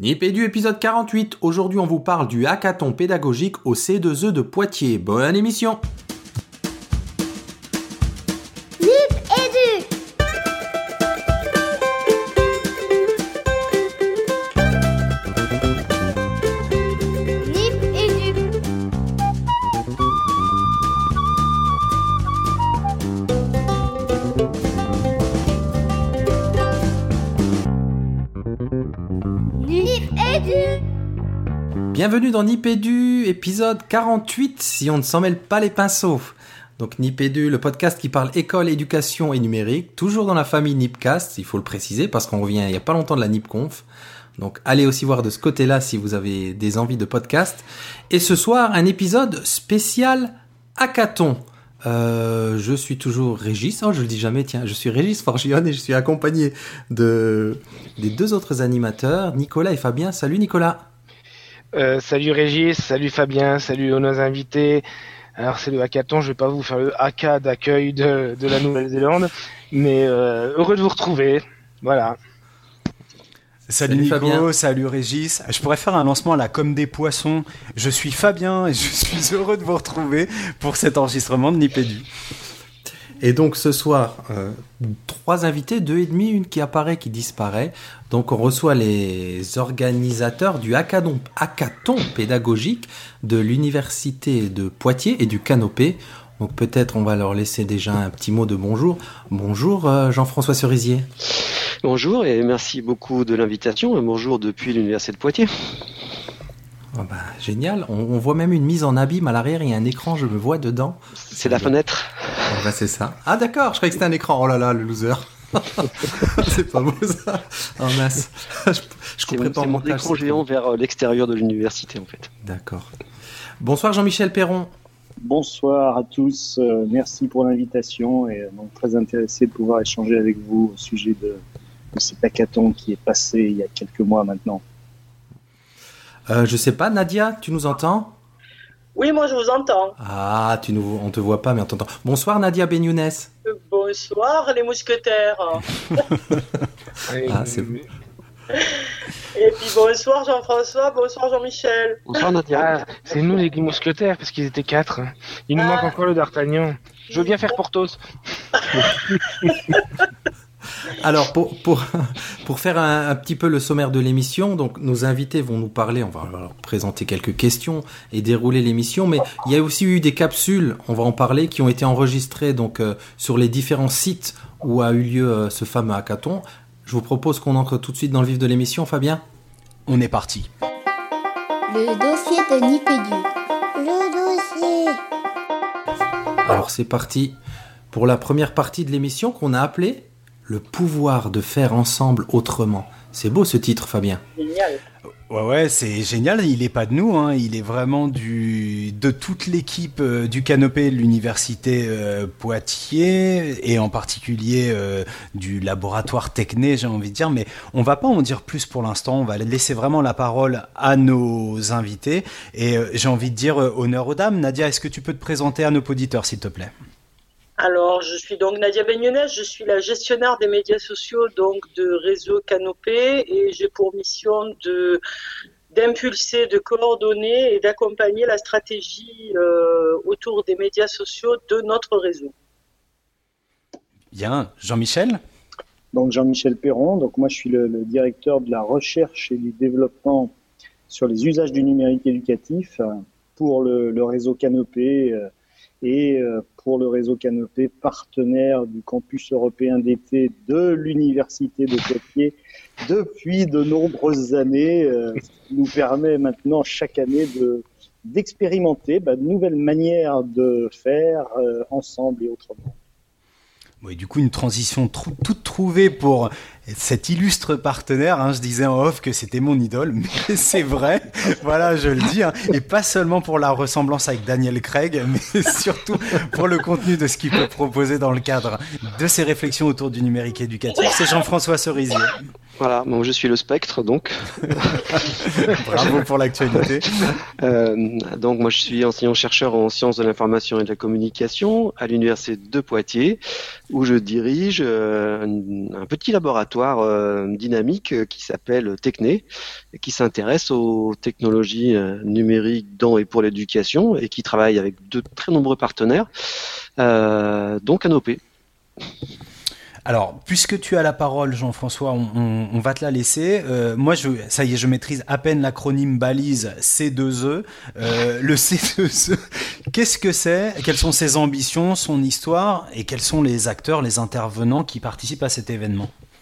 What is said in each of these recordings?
Nipédu épisode 48. Aujourd'hui, on vous parle du hackathon pédagogique au C2E de Poitiers. Bonne émission. Dans Nipédu épisode 48. Si on ne s'en mêle pas les pinceaux. Donc Nipédu, le podcast qui parle école, éducation et numérique, toujours dans la famille Nipcast, il faut le préciser parce qu'on revient il y a pas longtemps de la Nipconf. Donc allez aussi voir de ce côté-là si vous avez des envies de podcast. Et ce soir, un épisode spécial hackathon. Euh, je suis toujours Régis, oh, je le dis jamais, tiens, je suis Régis Forgione et je suis accompagné de des deux autres animateurs, Nicolas et Fabien. Salut Nicolas. Euh, salut Régis, salut Fabien, salut aux nos invités. Alors c'est le hackathon, je vais pas vous faire le haka d'accueil de, de la Nouvelle-Zélande, mais euh, heureux de vous retrouver. Voilà. Salut, Salut Nico, Fabien. salut Régis. Je pourrais faire un lancement à la comme des poissons. Je suis Fabien et je suis heureux de vous retrouver pour cet enregistrement de Nipédu. Et donc ce soir, euh, trois invités, deux et demi, une qui apparaît, qui disparaît. Donc on reçoit les organisateurs du hackathon, hackathon pédagogique de l'université de Poitiers et du Canopé. Donc peut-être on va leur laisser déjà un petit mot de bonjour. Bonjour euh, Jean-François Cerisier. Bonjour et merci beaucoup de l'invitation. Bonjour depuis l'Université de Poitiers. Ah bah, génial. On, on voit même une mise en abîme à l'arrière. Il y a un écran, je me vois dedans. C'est la fenêtre. Ah bah, c'est ça. Ah d'accord, je croyais que c'était un écran. Oh là là, le loser. c'est pas beau ça. Oh mince. je, mon, pas c'est mon écran c'est géant vers euh, l'extérieur de l'université en fait. D'accord. Bonsoir Jean-Michel Perron. Bonsoir à tous, euh, merci pour l'invitation et euh, donc très intéressé de pouvoir échanger avec vous au sujet de, de cet hackathon qui est passé il y a quelques mois maintenant. Euh, je sais pas, Nadia, tu nous entends? Oui, moi je vous entends. Ah, tu nous, on te voit pas, mais on t'entend. Bonsoir Nadia Benyounès. Euh, Bonsoir les mousquetaires. Ah, c'est- Et puis bonsoir Jean-François, bonsoir Jean-Michel. Bonsoir Nadia. Ah, c'est nous les mousquetaires parce qu'ils étaient quatre. Il nous Ah. manque encore le d'Artagnan. Je veux bien faire Portos. Alors, pour, pour, pour faire un, un petit peu le sommaire de l'émission, donc nos invités vont nous parler, on va leur présenter quelques questions et dérouler l'émission, mais il y a aussi eu des capsules, on va en parler, qui ont été enregistrées donc euh, sur les différents sites où a eu lieu euh, ce fameux hackathon. Je vous propose qu'on entre tout de suite dans le vif de l'émission, Fabien. On est parti. Le dossier de Nipédu. Le dossier. Alors c'est parti pour la première partie de l'émission qu'on a appelée Le pouvoir de faire ensemble autrement. C'est beau ce titre, Fabien. Génial. Ouais, ouais, c'est génial. Il est pas de nous, hein. il est vraiment du de toute l'équipe euh, du canopé de l'université euh, Poitiers et en particulier euh, du laboratoire Techné, j'ai envie de dire. Mais on va pas en dire plus pour l'instant. On va laisser vraiment la parole à nos invités. Et euh, j'ai envie de dire euh, honneur aux dames. Nadia, est-ce que tu peux te présenter à nos auditeurs, s'il te plaît? Alors je suis donc Nadia Begnonès, je suis la gestionnaire des médias sociaux donc de réseau Canopé et j'ai pour mission de d'impulser, de coordonner et d'accompagner la stratégie euh, autour des médias sociaux de notre réseau. Bien, Jean-Michel? Donc Jean-Michel Perron, donc moi je suis le, le directeur de la recherche et du développement sur les usages du numérique éducatif euh, pour le, le réseau Canopé euh, et euh, pour le réseau Canopé partenaire du campus européen d'été de l'université de Poitiers depuis de nombreuses années, euh, ce qui nous permet maintenant chaque année de d'expérimenter bah, de nouvelles manières de faire euh, ensemble et autrement. Oui, du coup, une transition toute trouvée pour cet illustre partenaire. hein. Je disais en off que c'était mon idole, mais c'est vrai. voilà, je le dis. hein. Et pas seulement pour la ressemblance avec Daniel Craig, mais surtout pour le contenu de ce qu'il peut proposer dans le cadre de ses réflexions autour du numérique éducatif. C'est Jean-François Cerisier. Voilà, moi je suis le spectre donc. Bravo pour l'actualité. Euh, donc moi je suis enseignant-chercheur en sciences de l'information et de la communication à l'université de Poitiers où je dirige euh, un petit laboratoire euh, dynamique euh, qui s'appelle Techné et qui s'intéresse aux technologies euh, numériques dans et pour l'éducation et qui travaille avec de très nombreux partenaires, dont Canopé. Alors, puisque tu as la parole, Jean-François, on, on- on va te la laisser. Euh, moi, je, ça y est, je maîtrise à peine l'acronyme balise C2E. Euh, le C2E, qu'est-ce que c'est? Quelles sont ses ambitions, son histoire? Et quels sont les acteurs, les intervenants qui participent à cet événement?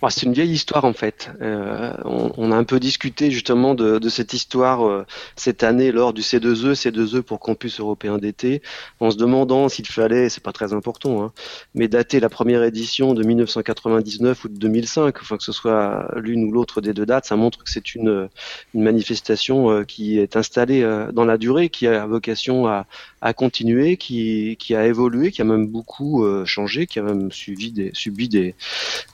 Bon, c'est une vieille histoire en fait. Euh, on, on a un peu discuté justement de, de cette histoire euh, cette année lors du C2E, C2E pour Campus européen d'été, en se demandant s'il fallait, c'est pas très important, hein, mais dater la première édition de 1999 ou de 2005, enfin que ce soit l'une ou l'autre des deux dates, ça montre que c'est une, une manifestation euh, qui est installée euh, dans la durée, qui a vocation à, à continuer, qui, qui a évolué, qui a même beaucoup euh, changé, qui a même suivi des, subi des,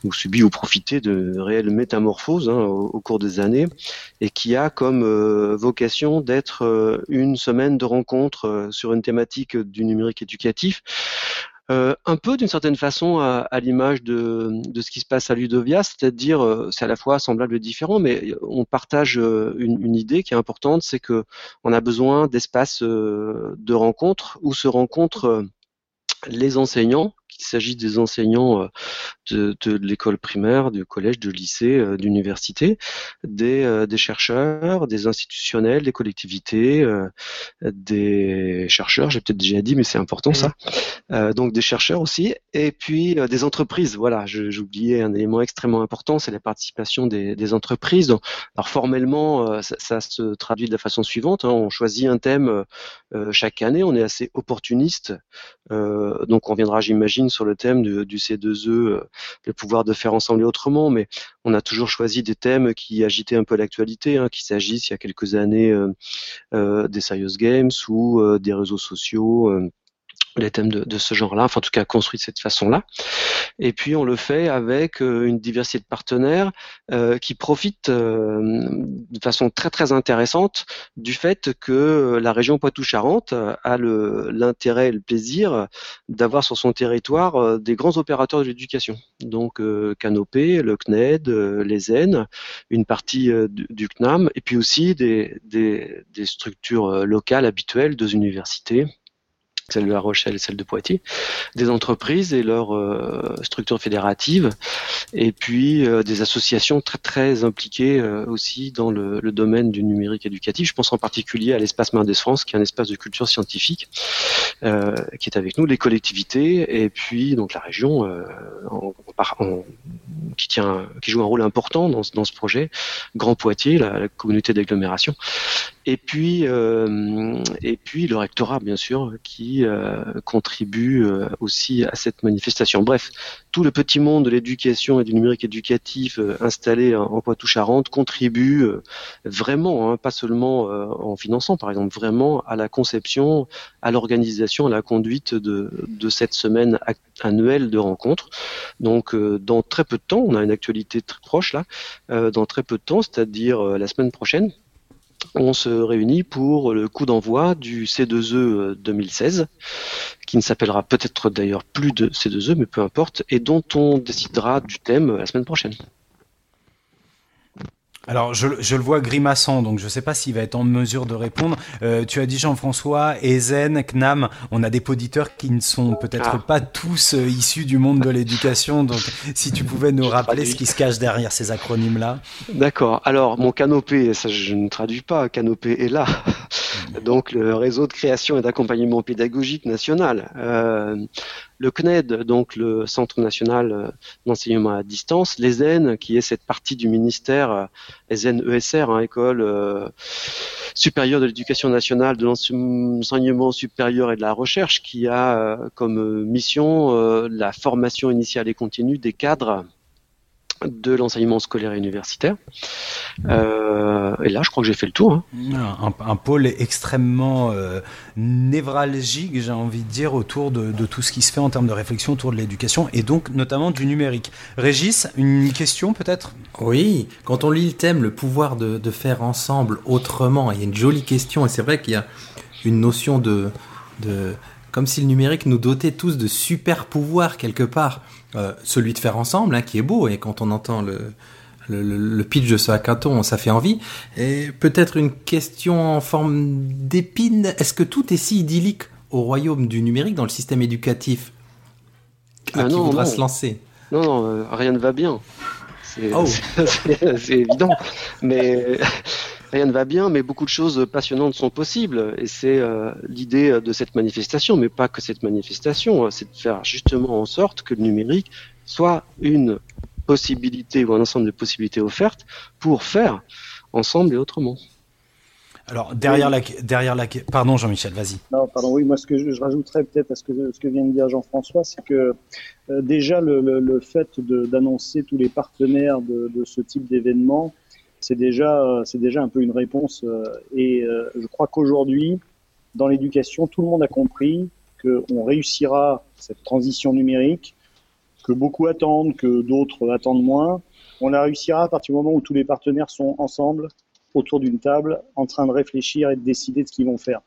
ou subi ou profité de réelles métamorphoses hein, au, cours des années et qui a comme euh, vocation d'être euh, une semaine de rencontres euh, sur une thématique du numérique éducatif. Un peu d'une certaine façon à, l'image de, ce qui se passe à Ludovia, c'est-à-dire c'est à la fois semblable et différent, mais on partage une, idée qui est importante, c'est que on a besoin d'espaces de rencontres où se rencontrent les enseignants, qu'il s'agisse des enseignants euh, de, de l'école primaire, du collège, du lycée, euh, d'université, des, euh, des chercheurs, des institutionnels, des collectivités, des chercheurs, j'ai peut-être déjà dit, mais c'est important ça. Donc des chercheurs aussi, et puis des entreprises. Voilà, j'oubliais un élément extrêmement important, c'est la participation des, des entreprises. Donc, alors formellement, ça, ça se traduit de la façon suivante. hein. on choisit un thème chaque année, on est assez opportuniste. Euh, donc on viendra, j'imagine, sur le thème du, du C2E, euh, le pouvoir de faire ensemble et autrement, mais on a toujours choisi des thèmes qui agitaient un peu l'actualité, hein, qu'il s'agisse il y a quelques années euh, euh, des Serious Games ou des réseaux sociaux. Les thèmes de, de ce genre-là, enfin en tout cas construits de cette façon-là. Et puis on le fait avec euh, une diversité de partenaires euh, qui profitent euh, de façon très très intéressante du fait que euh, la région Poitou-Charentes euh, a l'intérêt et le plaisir d'avoir sur son territoire euh, des grands opérateurs de l'éducation. Donc Canopé, le CNED, les EN, une partie du, du CNAM, et puis aussi des, des, des structures locales habituelles, deux universités celle de La Rochelle et celle de Poitiers, des entreprises et leurs euh, structures fédératives, et puis euh, des associations très impliquées euh, aussi dans le, domaine du numérique éducatif. Je pense en particulier à l'espace Mendes France, qui est un espace de culture scientifique, qui est avec nous, les collectivités, et puis donc la région, qui joue un rôle important dans, ce- projet, Grand Poitiers, la communauté d'agglomération. Et puis, euh, et puis le rectorat, bien sûr, qui euh, contribue euh, aussi à cette manifestation. Bref, tout le petit monde de l'éducation et du numérique éducatif euh, installé en, en Poitou-Charentes contribue euh, vraiment, hein, pas seulement en finançant, par exemple, vraiment à la conception, à l'organisation, à la conduite de, de cette semaine annuelle de rencontres. Donc, dans très peu de temps, on a une actualité très proche là, dans très peu de temps, c'est-à-dire la semaine prochaine on se réunit pour le coup d'envoi du C2E euh, 2016, qui ne s'appellera peut-être d'ailleurs plus de C2E, mais peu importe, et dont on décidera du thème euh, la semaine prochaine. Alors, je, je le vois grimaçant, donc je ne sais pas s'il va être en mesure de répondre. Euh, tu as dit Jean-François, Ezen, Knam, on a des auditeurs qui ne sont peut-être Ah. pas tous euh, issus du monde de l'éducation, donc si tu pouvais nous rappeler traduis. ce qui se cache derrière ces acronymes-là. D'accord. Alors, mon canopé, ça je ne traduis pas, canopé est là. Donc, le réseau de création et d'accompagnement pédagogique national. Euh, le CNED, donc le Centre national euh, d'enseignement à distance, l'ESEN, qui est cette partie du ministère, euh, ESEN ESR, hein, École supérieure de l'éducation nationale, de l'enseignement supérieur et de la recherche, qui a comme mission la formation initiale et continue des cadres de l'enseignement scolaire et universitaire. Euh, et là, je crois que j'ai fait le tour. hein. Un, un pôle extrêmement euh, névralgique, j'ai envie de dire, autour de, de tout ce qui se fait en termes de réflexion autour de l'éducation et donc notamment du numérique. Régis, une question peut-être? Oui, quand on lit le thème, le pouvoir de, de faire ensemble autrement, il y a une jolie question, et c'est vrai qu'il y a une notion de, de... Comme si le numérique nous dotait tous de super pouvoirs quelque part. Euh, celui de faire ensemble, hein, qui est beau, et quand on entend le, le, pitch de ce hackathon, ça fait envie. Et peut-être une question en forme d'épine, est-ce que tout est si idyllique au royaume du numérique dans le système éducatif À Ah qui non, voudra non. se lancer? Non, non, euh, rien ne va bien. C'est Oh. évident. Mais rien ne va bien, mais beaucoup de choses passionnantes sont possibles. Et c'est euh, l'idée de cette manifestation, mais pas que cette manifestation, hein, c'est de faire justement en sorte que le numérique soit une possibilité ou un ensemble de possibilités offertes pour faire ensemble et autrement. Alors derrière la derrière la pardon Jean-Michel, vas-y. Non, pardon, oui, moi ce que je, je rajouterais peut-être à ce que, ce que vient de dire Jean-François, c'est que euh, déjà le, le, le fait d'annoncer tous les partenaires de, de ce type d'événement, c'est déjà, euh, c'est déjà un peu une réponse. euh, et euh, je crois qu'aujourd'hui, dans l'éducation, tout le monde a compris qu'on réussira cette transition numérique, que beaucoup attendent, que d'autres attendent moins. On la réussira à partir du moment où tous les partenaires sont ensemble autour d'une table en train de réfléchir et de décider de ce qu'ils vont faire.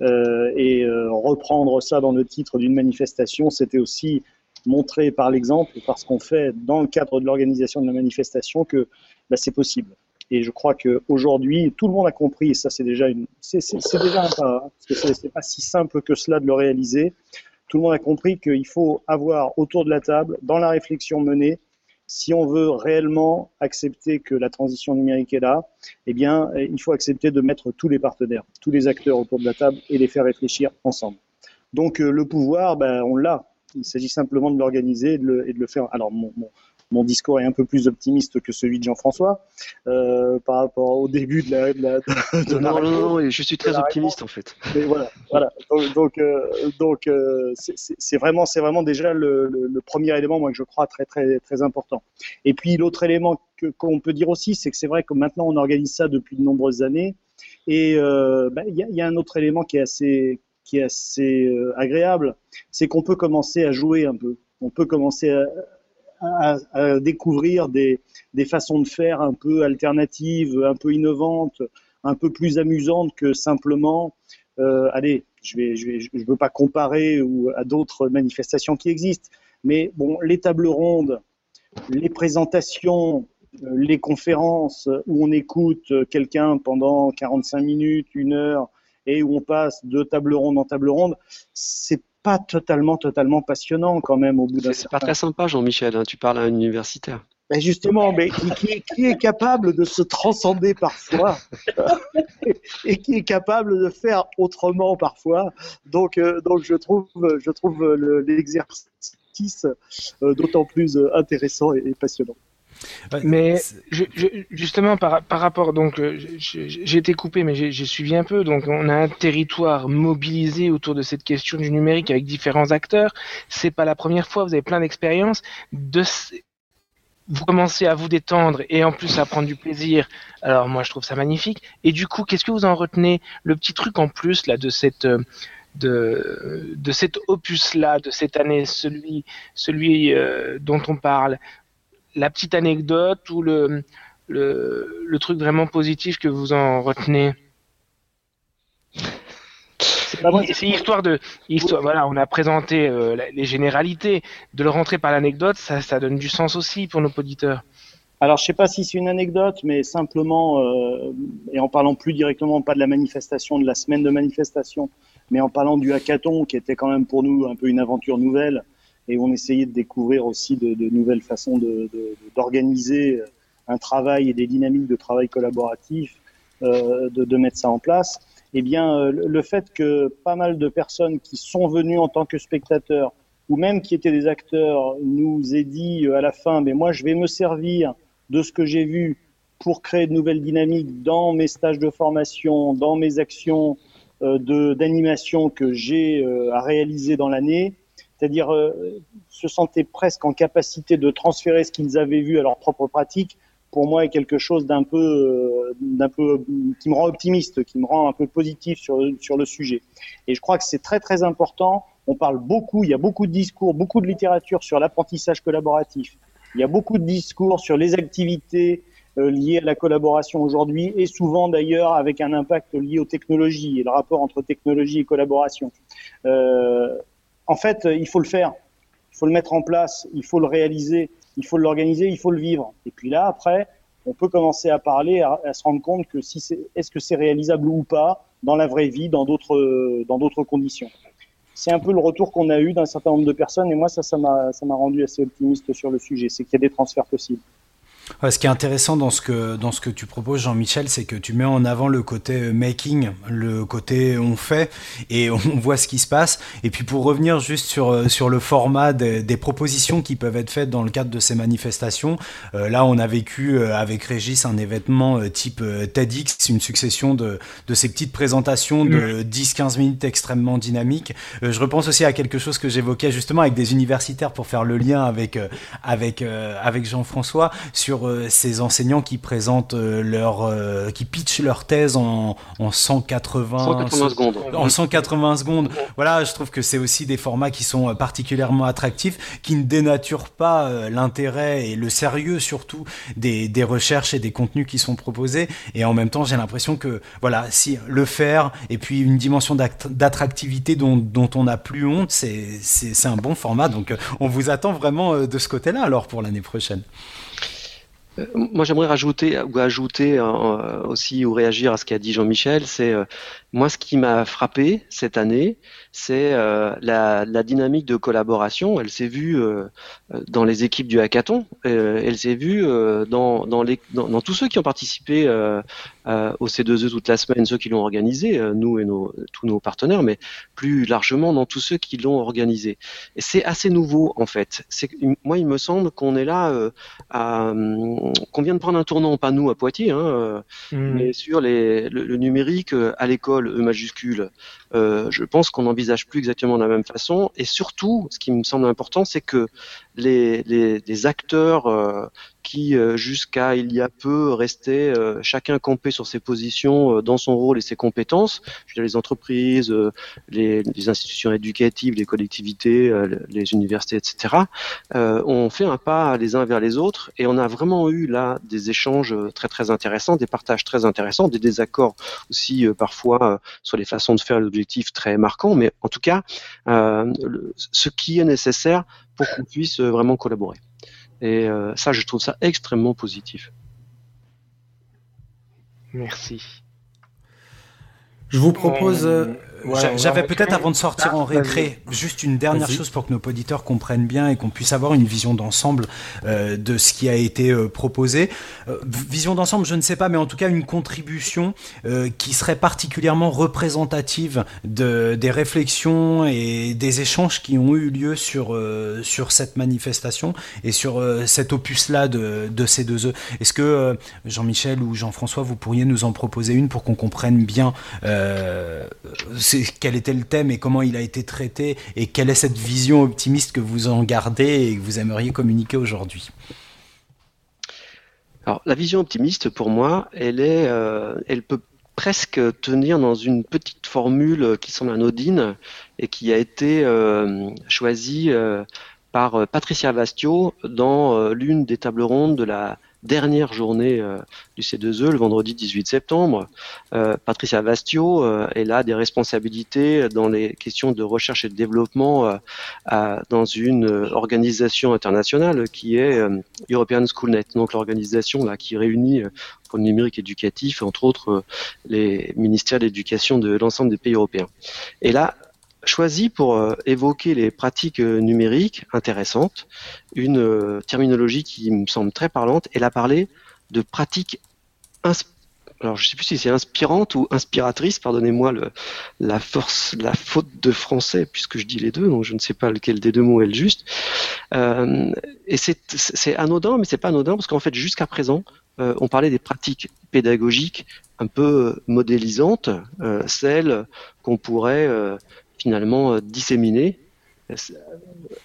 Et reprendre ça dans le titre d'une manifestation, c'était aussi montrer par l'exemple, par ce qu'on fait dans le cadre de l'organisation de la manifestation, que bah, c'est possible. Et je crois qu'aujourd'hui, tout le monde a compris, et ça c'est déjà, une, c'est, c'est, c'est déjà un pas, hein, parce que c'est, c'est pas si simple que cela de le réaliser. Tout le monde a compris qu'il faut avoir autour de la table, dans la réflexion menée, si on veut réellement accepter que la transition numérique est là, eh bien, euh, il faut accepter de mettre tous les partenaires, tous les acteurs autour de la table et les faire réfléchir ensemble. Donc, euh, le pouvoir, ben, on l'a. Il s'agit simplement de l'organiser et de le, et de le faire. Alors, mon, mon, mon discours est un peu plus optimiste que celui de Jean-François euh, par rapport au début de la. De la, de la Non, non, réponse. non, je suis très optimiste en fait. Mais voilà, voilà. Donc, donc, euh, donc euh, c'est- vraiment, c'est vraiment déjà le, le, le premier élément, moi, que je crois très, très, très important. Et puis l'autre élément qu'on peut dire aussi, c'est que c'est vrai que maintenant on organise ça depuis de nombreuses années, et bah, il y, a, il y a un autre élément qui est assez, qui est assez agréable, c'est qu'on peut commencer à jouer un peu. On peut commencer à, à, découvrir des, des façons de faire un peu alternatives, un peu innovantes, un peu plus amusantes que simplement euh, allez, je vais, je je veux pas comparer ou à d'autres manifestations qui existent, mais bon, les tables rondes, les présentations, euh, les conférences où on écoute quelqu'un pendant 45 minutes, une heure, et où on passe de table ronde en table ronde, c'est pas totalement, totalement passionnant quand même au bout d'un C'est pas très sympa, Jean-Michel. hein, Tu parles à un universitaire. ben justement, mais qui, est, qui est capable de se transcender parfois et qui est capable de faire autrement parfois. Donc, euh, donc je trouve, je trouve le- l'exercice euh, d'autant plus euh, intéressant et passionnant. Ouais, Mais c'est- je, je- justement par, par rapport donc euh, j'ai été coupé mais j'ai suivi un peu. Donc on a un territoire mobilisé autour de cette question du numérique avec différents acteurs. C'est pas la première fois vous avez plein d'expériences. De vous commencez à vous détendre et en plus à prendre du plaisir. Alors moi je trouve ça magnifique. Et du coup qu'est-ce que vous en retenez? Le petit truc en plus là de cette euh, de, de cet opus là de cette année celui celui euh, dont on parle la petite anecdote ou le, truc vraiment positif que vous en retenez C'est histoire de voilà on a présenté euh, les généralités. De le rentrer par l'anecdote ça donne du sens aussi pour nos auditeurs. Alors, je sais pas si c'est une anecdote, mais simplement, euh, et en parlant plus directement, pas de la manifestation, de la semaine de manifestation, mais en parlant du hackathon, qui était quand même pour nous un peu une aventure nouvelle, et on essayait de découvrir aussi de, de nouvelles façons d'organiser un travail et des dynamiques de travail collaboratif, euh, de, de mettre ça en place. Eh bien, euh, le fait que pas mal de personnes qui sont venues en tant que spectateurs, ou même qui étaient des acteurs, nous aient dit euh, à la fin, mais moi, je vais me servir de ce que j'ai vu pour créer de nouvelles dynamiques dans mes stages de formation, dans mes actions euh, d'animation que j'ai euh, à réaliser dans l'année, c'est-à-dire euh, se sentaient presque en capacité de transférer ce qu'ils avaient vu à leur propre pratique pour moi est quelque chose d'un peu, euh, d'un peu, qui me rend optimiste, qui me rend un peu positif sur, sur le sujet. Et je crois que c'est très très important. On parle beaucoup, il y a beaucoup de discours, beaucoup de littérature sur l'apprentissage collaboratif. Il y a beaucoup de discours sur les activités euh, liées à la collaboration aujourd'hui et souvent d'ailleurs avec un impact lié aux technologies et le rapport entre technologie et collaboration. Euh, en fait, il faut le faire, il faut le mettre en place, il faut le réaliser il faut l'organiser, il faut le vivre. Et puis là, après, on peut commencer à parler, à, se rendre compte que si c'est, est-ce que c'est réalisable ou pas dans la vraie vie, dans d'autres, dans d'autres conditions. C'est un peu le retour qu'on a eu d'un certain nombre de personnes, et moi, ça, ça m'a, ça m'a rendu assez optimiste sur le sujet. C'est qu'il y a des transferts possibles ce qui est intéressant dans ce que dans ce que tu proposes, Jean-Michel, c'est que tu mets en avant le côté euh, making, le côté on fait et on voit ce qui se passe. Et puis pour revenir juste sur euh, sur le format des, des propositions qui peuvent être faites dans le cadre de ces manifestations, euh, là on a vécu avec Régis un événement type TEDx, une succession de de ces petites présentations de 10-15 minutes extrêmement dynamiques. je repense aussi à quelque chose que j'évoquais justement avec des universitaires pour faire le lien avec avec avec Jean-François sur euh, ces enseignants qui présentent euh, leur, euh, qui pitchent leur thèse en, en 180, secondes. En 180 secondes. Voilà, je trouve que c'est aussi des formats qui sont particulièrement attractifs, qui ne dénaturent pas l'intérêt et le sérieux surtout des, des recherches et des contenus qui sont proposés. Et en même temps, j'ai l'impression que voilà, si le faire et puis une dimension d'attractivité dont, dont on n'a plus honte, c'est un bon format. Donc, on vous attend vraiment de ce côté-là alors pour l'année prochaine. Euh, moi, j'aimerais rajouter ou ajouter euh, aussi ou réagir à ce qu'a dit Jean-Michel. C'est euh, moi ce qui m'a frappé cette année, c'est la, la, dynamique de collaboration. Elle s'est vue dans les équipes du hackathon. elle s'est vue dans, dans, les, dans, dans, tous ceux qui ont participé au C2E toute la semaine, ceux qui l'ont organisé, nous et nos, tous nos partenaires, mais plus largement dans tous ceux qui l'ont organisé. Et c'est assez nouveau en fait. C'est moi, il me semble qu'on est là à qu'on vient de prendre un tournant, pas nous à Poitiers, hein, euh, mmh. mais sur les, le, numérique euh, à l'école, E majuscule, euh, je pense qu'on n'envisage plus exactement de la même façon. Et surtout, ce qui me semble important, c'est que les, les, acteurs euh, qui euh, jusqu'à il y a peu restaient euh, chacun campé sur ses positions dans son rôle et ses compétences, je veux dire, les entreprises, les, les, institutions éducatives, les collectivités, les universités, etc., ont fait un pas les uns vers les autres et on a vraiment eu là des échanges très très intéressants, des partages très intéressants, des désaccords aussi parfois sur les façons de faire l'objectif très marquants, mais en tout cas, ce qui est nécessaire pour qu'on puisse euh, vraiment collaborer. Et euh, ça, je trouve ça extrêmement positif. Merci. Je vous propose euh, j'avais peut-être avant de sortir en récré juste une dernière chose pour que nos auditeurs comprennent bien et qu'on puisse avoir une vision d'ensemble euh, de ce qui a été euh, proposé. Euh, vision d'ensemble, je ne sais pas, mais en tout cas une contribution euh, qui serait particulièrement représentative de, des réflexions et des échanges qui ont eu lieu sur euh, sur cette manifestation et sur cet opus-là de, de ces deux œufs. Est-ce que Jean-Michel ou Jean-François, vous pourriez nous en proposer une pour qu'on comprenne bien quel était le thème et comment il a été traité et quelle est cette vision optimiste que vous en gardez et que vous aimeriez communiquer aujourd'hui. Alors la vision optimiste pour moi, elle est, euh, elle peut presque tenir dans une petite formule qui semble anodine et qui a été euh, choisie euh, par Patricia Vastio dans l'une des tables rondes de la dernière journée euh, du C2E, le vendredi 18 septembre. Euh, Patricia Vastio, euh, elle a des responsabilités dans les questions de recherche et de développement dans une organisation internationale qui est European Schoolnet, donc l'organisation là qui réunit pour le numérique éducatif, entre autres les ministères d'éducation de l'ensemble des pays européens. Et là, choisi pour euh, évoquer les pratiques euh, numériques intéressantes, une euh, terminologie qui me semble très parlante. Elle a parlé de pratiques alors je sais plus si c'est inspirante ou inspiratrice, pardonnez-moi la force, la faute de français puisque je dis les deux, donc je ne sais pas lequel des deux mots est le juste. et c'est anodin, mais c'est pas anodin parce qu'en fait jusqu'à présent, on parlait des pratiques pédagogiques un peu modélisantes, celles qu'on pourrait finalement euh, disséminés.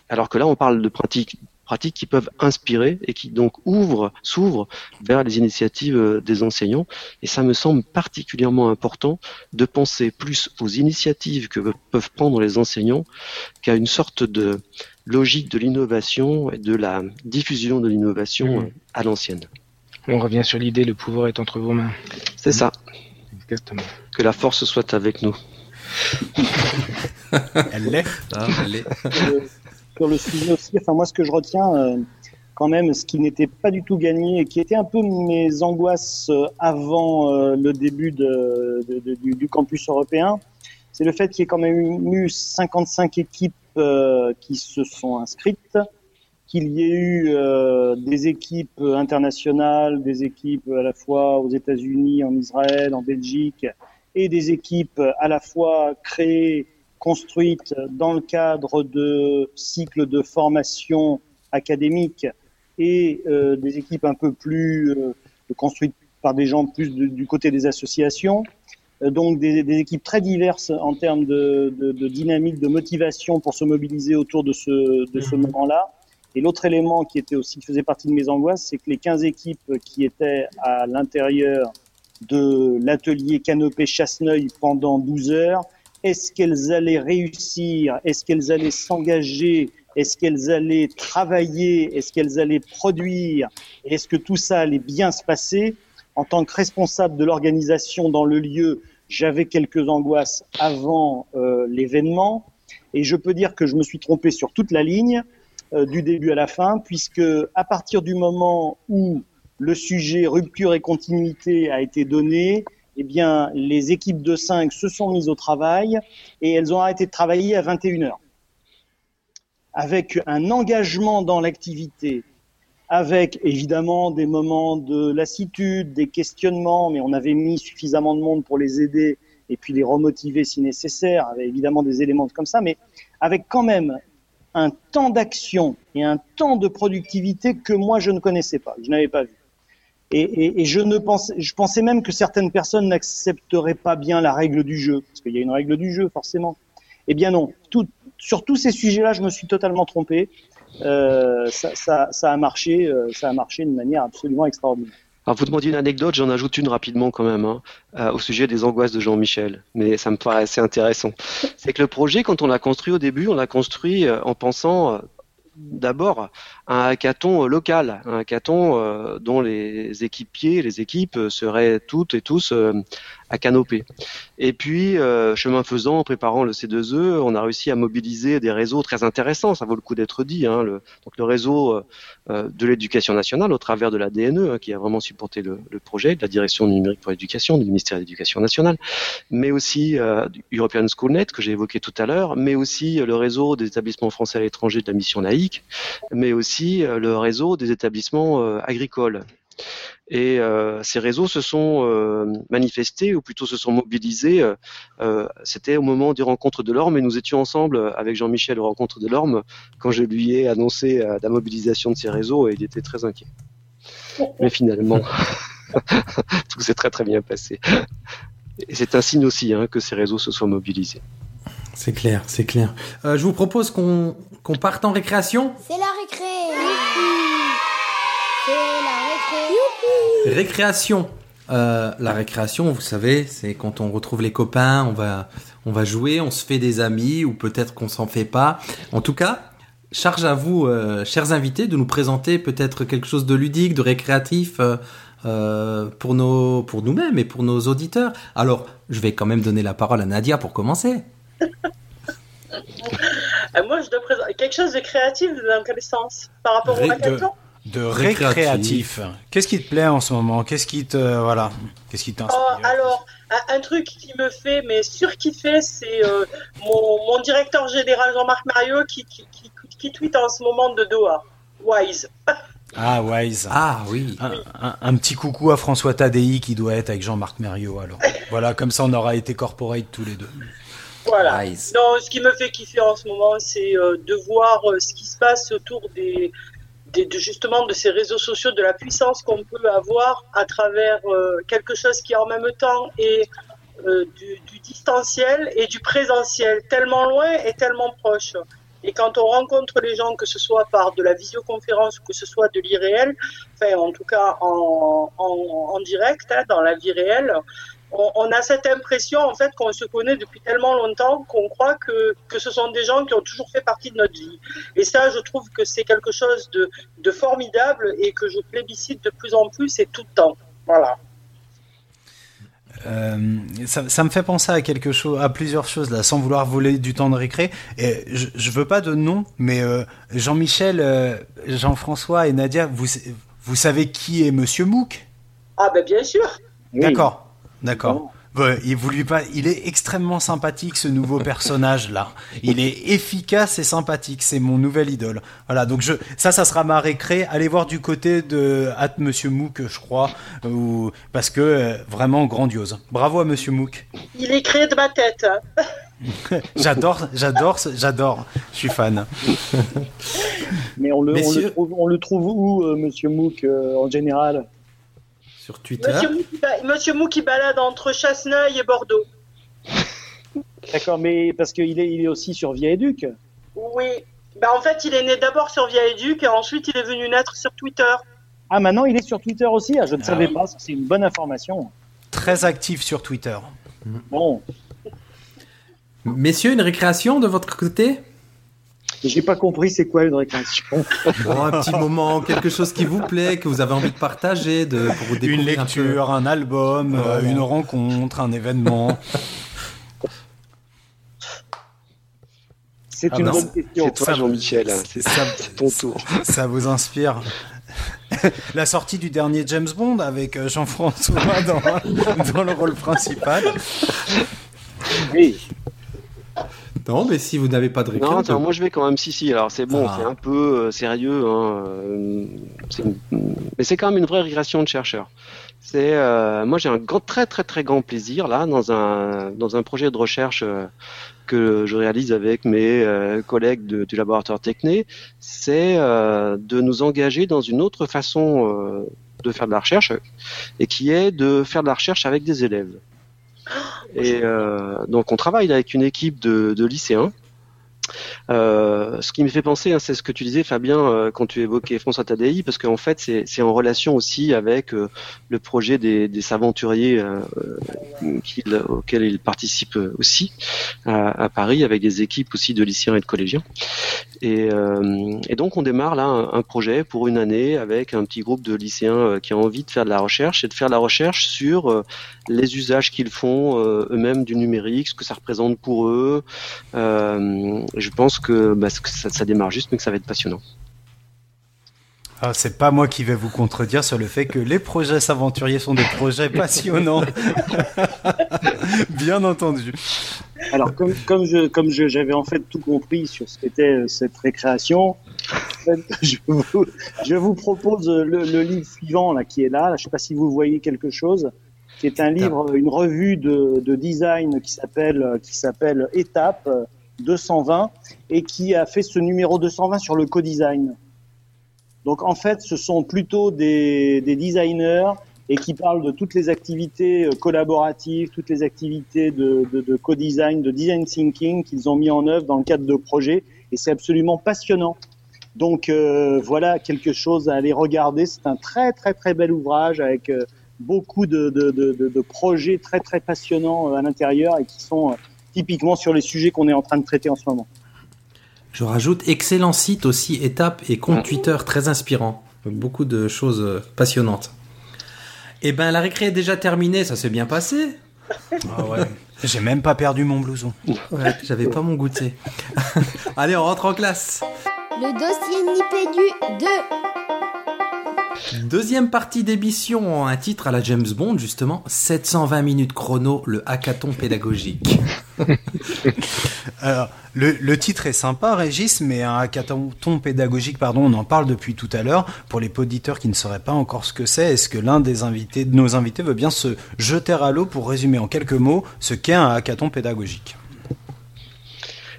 Alors que là, on parle de pratiques pratiques qui peuvent inspirer et qui donc ouvrent, s'ouvrent vers les initiatives euh, des enseignants. Et ça me semble particulièrement important de penser plus aux initiatives que peuvent prendre les enseignants qu'à une sorte de logique de l'innovation et de la diffusion de l'innovation Mhm. euh, à l'ancienne. On revient sur l'idée, le pouvoir est entre vos mains. C'est ça. Exactement. Que la force soit avec nous. Elle l'est. Ah, sur le sujet aussi, enfin moi ce que je retiens euh, quand même, ce qui n'était pas du tout gagné et qui était un peu mes angoisses euh, avant euh, le début de, de- de- du, du campus européen, c'est le fait qu'il y ait quand même eu 55 équipes euh, qui se sont inscrites, qu'il y ait eu euh, des équipes internationales, des équipes à la fois aux États-Unis, en Israël, en Belgique, et des équipes à la fois créées construite dans le cadre de cycles de formation académique et euh, des équipes un peu plus euh, construites par des gens plus de- du côté des associations. Euh, donc des, des équipes très diverses en termes de, de- de dynamique, de motivation pour se mobiliser autour de ce, de ce Mhm. moment-là. Et l'autre élément qui était aussi qui faisait partie de mes angoisses, c'est que les 15 équipes qui étaient à l'intérieur de l'atelier Canopé Chasseneuil pendant 12 heures. Est-ce qu'elles allaient réussir? Est-ce qu'elles allaient s'engager? Est-ce qu'elles allaient travailler? Est-ce qu'elles allaient produire? Est-ce que tout ça allait bien se passer? En tant que responsable de l'organisation dans le lieu, j'avais quelques angoisses avant euh, l'événement. Et je peux dire que je me suis trompé sur toute la ligne, euh, du début à la fin, puisque à partir du moment où le sujet rupture et continuité a été donné, eh bien, les équipes de 5 se sont mises au travail et elles ont arrêté de travailler à 21 heures. Avec un engagement dans l'activité, avec évidemment des moments de lassitude, des questionnements, mais on avait mis suffisamment de monde pour les aider et puis les remotiver si nécessaire, avec évidemment des éléments comme ça, mais avec quand même un temps d'action et un temps de productivité que moi je ne connaissais pas, je n'avais pas vu. Et, je ne pensais, je pensais même que certaines personnes n'accepteraient pas bien la règle du jeu, parce qu'il y a une règle du jeu forcément. Eh bien non, sur tous ces sujets-là, je me suis totalement trompé. Euh, ça, a marché, euh, ça a marché de manière absolument extraordinaire. Alors vous demandiez une anecdote, j'en ajoute une rapidement quand même, hein, euh, au sujet des angoisses de Jean-Michel, mais ça me paraît assez intéressant. C'est que le projet, quand on l'a construit au début, on l'a construit en pensant d'abord un hackathon euh, local, un hackathon euh, dont les équipiers, les équipes euh, seraient toutes et tous à canopée. Et puis, euh, chemin faisant, en préparant le C2E, on a réussi à mobiliser des réseaux très intéressants, ça vaut le coup d'être dit. Hein, le, donc le réseau euh, euh, de l'éducation nationale au travers de la DNE, hein, qui a vraiment supporté le, le projet, de la direction numérique pour l'éducation, du ministère de l'Éducation nationale, mais aussi euh, European Schoolnet que j'ai évoqué tout à l'heure, mais aussi euh, le réseau des établissements français à l'étranger de la mission laïque, mais aussi euh, le réseau des établissements agricoles. Et euh, ces réseaux se sont euh, manifestés, ou plutôt se sont mobilisés. euh, C'était au moment des rencontres de l'Orme, et nous étions ensemble avec Jean-Michel aux rencontres de l'Orme quand je lui ai annoncé euh, la mobilisation de ces réseaux, et il était très inquiet. Mais finalement, tout s'est très très bien passé. Et c'est un signe aussi hein, que ces réseaux se soient mobilisés. C'est clair, c'est clair. Euh, je vous propose qu'on qu'on parte en récréation. C'est la récré. C'est la récré. Récréation. Euh, la récréation, vous savez, c'est quand on retrouve les copains, on va, on va jouer, on se fait des amis, ou peut-être qu'on s'en fait pas. En tout cas, charge à vous, euh, chers invités, de nous présenter peut-être quelque chose de ludique, de récréatif euh, pour nos, pour nous-mêmes et pour nos auditeurs. Alors, je vais quand même donner la parole à Nadia pour commencer. Moi, je dois présenter quelque chose de créatif dans quel sens Par rapport Ré- au hackathon De Récréatif. récréatif. Qu'est-ce qui te plaît en ce moment? Qu'est-ce qui te voilà Qu'est-ce qui t'inspire? Oh, alors, un, truc qui me fait, mais surkiffer, c'est euh, mon, mon directeur général Jean-Marc Mario qui, qui, qui, qui tweet en ce moment de Doha. Wise. Ah Wise. Ah oui. Un, un- un petit coucou à François Tadei qui doit être avec Jean-Marc Merriot alors. Voilà, comme ça on aura été corporate tous les deux. Voilà. Wise. Non, ce qui me fait kiffer en ce moment, c'est euh, de voir euh, ce qui se passe autour des, de, justement de ces réseaux sociaux, de la puissance qu'on peut avoir à travers euh, quelque chose qui en même temps est euh, du, distanciel et du présentiel, tellement loin et tellement proche. Et quand on rencontre les gens, que ce soit par de la visioconférence ou que ce soit de l'irréel, enfin en tout cas en, en, en direct, hein, dans la vie réelle, on, on, a cette impression en fait qu'on se connaît depuis tellement longtemps qu'on croit que, que ce sont des gens qui ont toujours fait partie de notre vie. Et ça, je trouve que c'est quelque chose de, de formidable et que je plébiscite de plus en plus et tout le temps. Voilà. Euh, ça, ça, me fait penser à quelque chose, à plusieurs choses là, sans vouloir voler du temps de récré. Et je, je veux pas de nom, mais euh, Jean-Michel, euh, Jean-François et Nadia, vous, vous savez qui est Monsieur Mouk Ah ben bien sûr. D'accord, d'accord. Bon, il, vous lui pas, il est extrêmement sympathique ce nouveau personnage là. Il est efficace et sympathique. C'est mon nouvel idole. Voilà, donc je, ça, ça sera ma récré. Allez voir du côté de At Monsieur Mouk, je crois, ou, parce que euh, vraiment grandiose. Bravo à Monsieur Mouk. Il est créé de ma tête. j'adore, j'adore, j'adore. Je suis fan. Mais on le, on le, trouve, on le trouve où, euh, Monsieur Mouk, euh, en général? Sur Twitter. Monsieur Mou, qui, Monsieur Mou qui balade entre Chasseneuil et Bordeaux. D'accord, mais parce qu'il est, il est aussi sur Via Éduc. Oui. Bah, en fait, il est né d'abord sur Via Éduc et ensuite il est venu naître sur Twitter. Ah, maintenant il est sur Twitter aussi? Ah, Je ne ah, savais oui. pas, c'est une bonne information. Très actif sur Twitter. Bon. Messieurs, une récréation de votre côté? J'ai pas compris c'est quoi une récréation. Bon, un petit moment, quelque chose qui vous plaît, que vous avez envie de partager, de pour vous une lecture, un, un album, euh, une rencontre, un événement. C'est ah une non, bonne question. C'est toi, Jean-Michel. C'est ton tour. Ça vous inspire La sortie du dernier James Bond avec euh, Jean-François dans, dans le rôle principal. Oui. Non, mais si vous n'avez pas de récré. Non, attends, moi je vais quand même. Si, si. Alors c'est bon, ah. c'est un peu euh, sérieux, hein, euh, une... mais c'est quand même une vraie régression de chercheur. C'est, euh, moi j'ai un grand, très très très grand plaisir là dans un dans un projet de recherche euh, que je réalise avec mes euh, collègues de, du laboratoire Techné, c'est de nous engager dans une autre façon de faire de la recherche, et qui est de faire de la recherche avec des élèves. Et euh, donc on travaille avec une équipe de, de lycéens. Euh, ce qui me fait penser, hein, c'est ce que tu disais, Fabien, euh, quand tu évoquais François Tadei, parce qu'en fait, c'est en relation aussi avec euh, le projet des, des aventuriers euh, auxquels il participe aussi à, Paris, avec des équipes aussi de lycéens et de collégiens. Et, donc, on démarre là un, un, projet pour une année avec un petit groupe de lycéens qui a envie de faire de la recherche et de faire de la recherche sur les usages qu'ils font eux-mêmes du numérique, ce que ça représente pour eux. Je pense que, bah, que ça, ça, démarre juste, mais que ça va être passionnant. Ah, c'est pas moi qui vais vous contredire sur le fait que les projets s'aventuriers sont des projets passionnants. Bien entendu. Alors, comme, comme je, comme je, j'avais en fait tout compris sur ce qu'était cette récréation, je, vous, je vous propose le, le, livre suivant là qui est là. Je sais pas si vous voyez quelque chose qui est un livre, une revue de, de design qui s'appelle qui s'appelle Étape 220 et qui a fait ce numéro 220 sur le co-design. Donc en fait, ce sont plutôt des, des, designers et qui parlent de toutes les activités collaboratives, toutes les activités de, de, de co-design, de design thinking qu'ils ont mis en œuvre dans le cadre de projets. Et c'est absolument passionnant. Donc euh, voilà quelque chose à aller regarder. C'est un très très très bel ouvrage avec euh, beaucoup de, projets très très passionnants euh, à l'intérieur et qui sont typiquement sur les sujets qu'on est en train de traiter en ce moment. Je rajoute excellent site aussi, étape et compte Twitter très inspirant. Beaucoup de choses passionnantes. Eh ben, la récré est déjà terminée, ça s'est bien passé. Ah ouais. J'ai même pas perdu mon blouson. Ouais, j'avais pas mon goûter. Allez, on rentre en classe. Le dossier Nipédu 2. Deuxième partie d'émission, un titre à la James Bond, justement, 720 minutes chrono, le hackathon pédagogique. Alors, le, titre est sympa, Régis, mais un hackathon pédagogique, pardon, on en parle depuis tout à l'heure. Pour les auditeurs qui ne sauraient pas encore ce que c'est, est-ce que l'un des invités, de nos invités veut bien se jeter à l'eau pour résumer en quelques mots ce qu'est un hackathon pédagogique?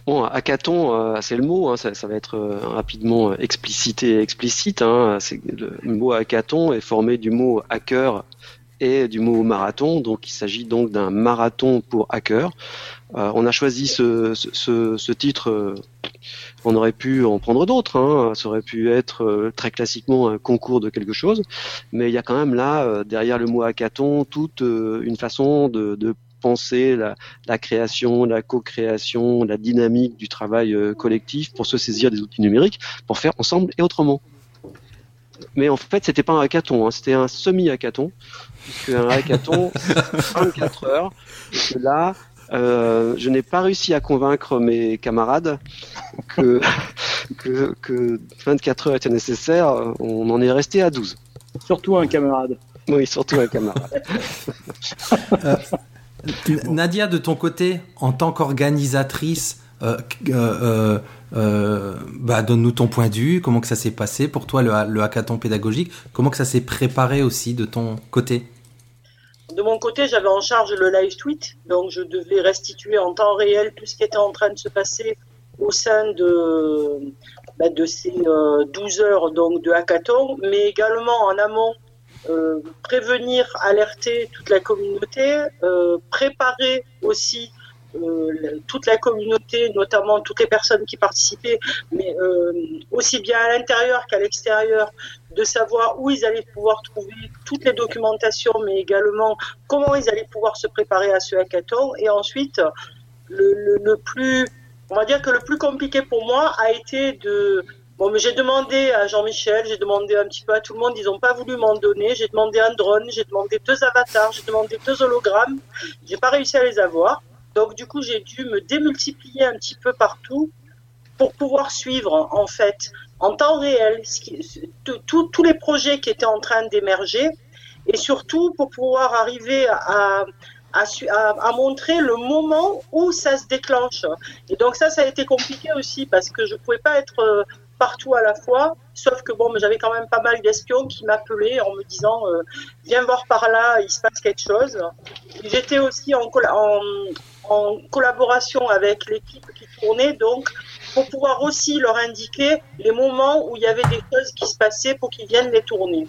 Bon, hackathon, euh, c'est le mot, hein, ça, va être euh, rapidement explicité et explicite. Hein, le, mot hackathon est formé du mot hacker et du mot marathon. Donc il s'agit donc d'un marathon pour hackers. On a choisi ce, ce, ce titre on aurait pu en prendre d'autres. Hein. Ça aurait pu être euh, très classiquement un concours de quelque chose, mais il y a quand même là, euh, derrière le mot hackathon, toute euh, une façon de, penser la, création, la co-création, la dynamique du travail collectif pour se saisir des outils numériques, pour faire ensemble et autrement. Mais en fait, c'était pas un hackathon, hein. c'était un semi-hackathon, puisque un hackathon, 24 heures, et que là, euh, je n'ai pas réussi à convaincre mes camarades que, que, 24 heures étaient nécessaires. On en est resté à 12. Surtout un camarade. Oui, surtout un camarade. Euh, Nadia, de ton côté, en tant qu'organisatrice, euh, bah, donne-nous ton point de vue, comment que ça s'est passé pour toi le, le hackathon pédagogique, comment que ça s'est préparé aussi de ton côté? De mon côté, j'avais en charge le live tweet, donc je devais restituer en temps réel tout ce qui était en train de se passer au sein de, de ces 12 euh, heures donc, de hackathon, mais également en amont euh, prévenir, alerter toute la communauté, euh, préparer aussi toute la communauté, notamment toutes les personnes qui participaient, mais aussi bien à l'intérieur qu'à l'extérieur, de savoir où ils allaient pouvoir trouver toutes les documentations, mais également comment ils allaient pouvoir se préparer à ce hackathon. Et ensuite, le, plus, on va dire que le plus compliqué pour moi a été de Bon, mais j'ai demandé à Jean-Michel, j'ai demandé un petit peu à tout le monde, ils n'ont pas voulu m'en donner. J'ai demandé un drone, j'ai demandé deux avatars, j'ai demandé deux hologrammes. J'ai pas réussi à les avoir. Donc, du coup, j'ai dû me démultiplier un petit peu partout pour pouvoir suivre, en fait, en temps réel tous les projets qui étaient en train d'émerger et surtout pour pouvoir arriver à, montrer le moment où ça se déclenche. Et donc ça, ça a été compliqué aussi parce que je ne pouvais pas être euh, partout à la fois, sauf que bon, j'avais quand même pas mal d'espions qui m'appelaient en me disant euh, viens voir par là, il se passe quelque chose. J'étais aussi en, en collaboration avec l'équipe qui tournait, donc pour pouvoir aussi leur indiquer les moments où il y avait des choses qui se passaient pour qu'ils viennent les tourner.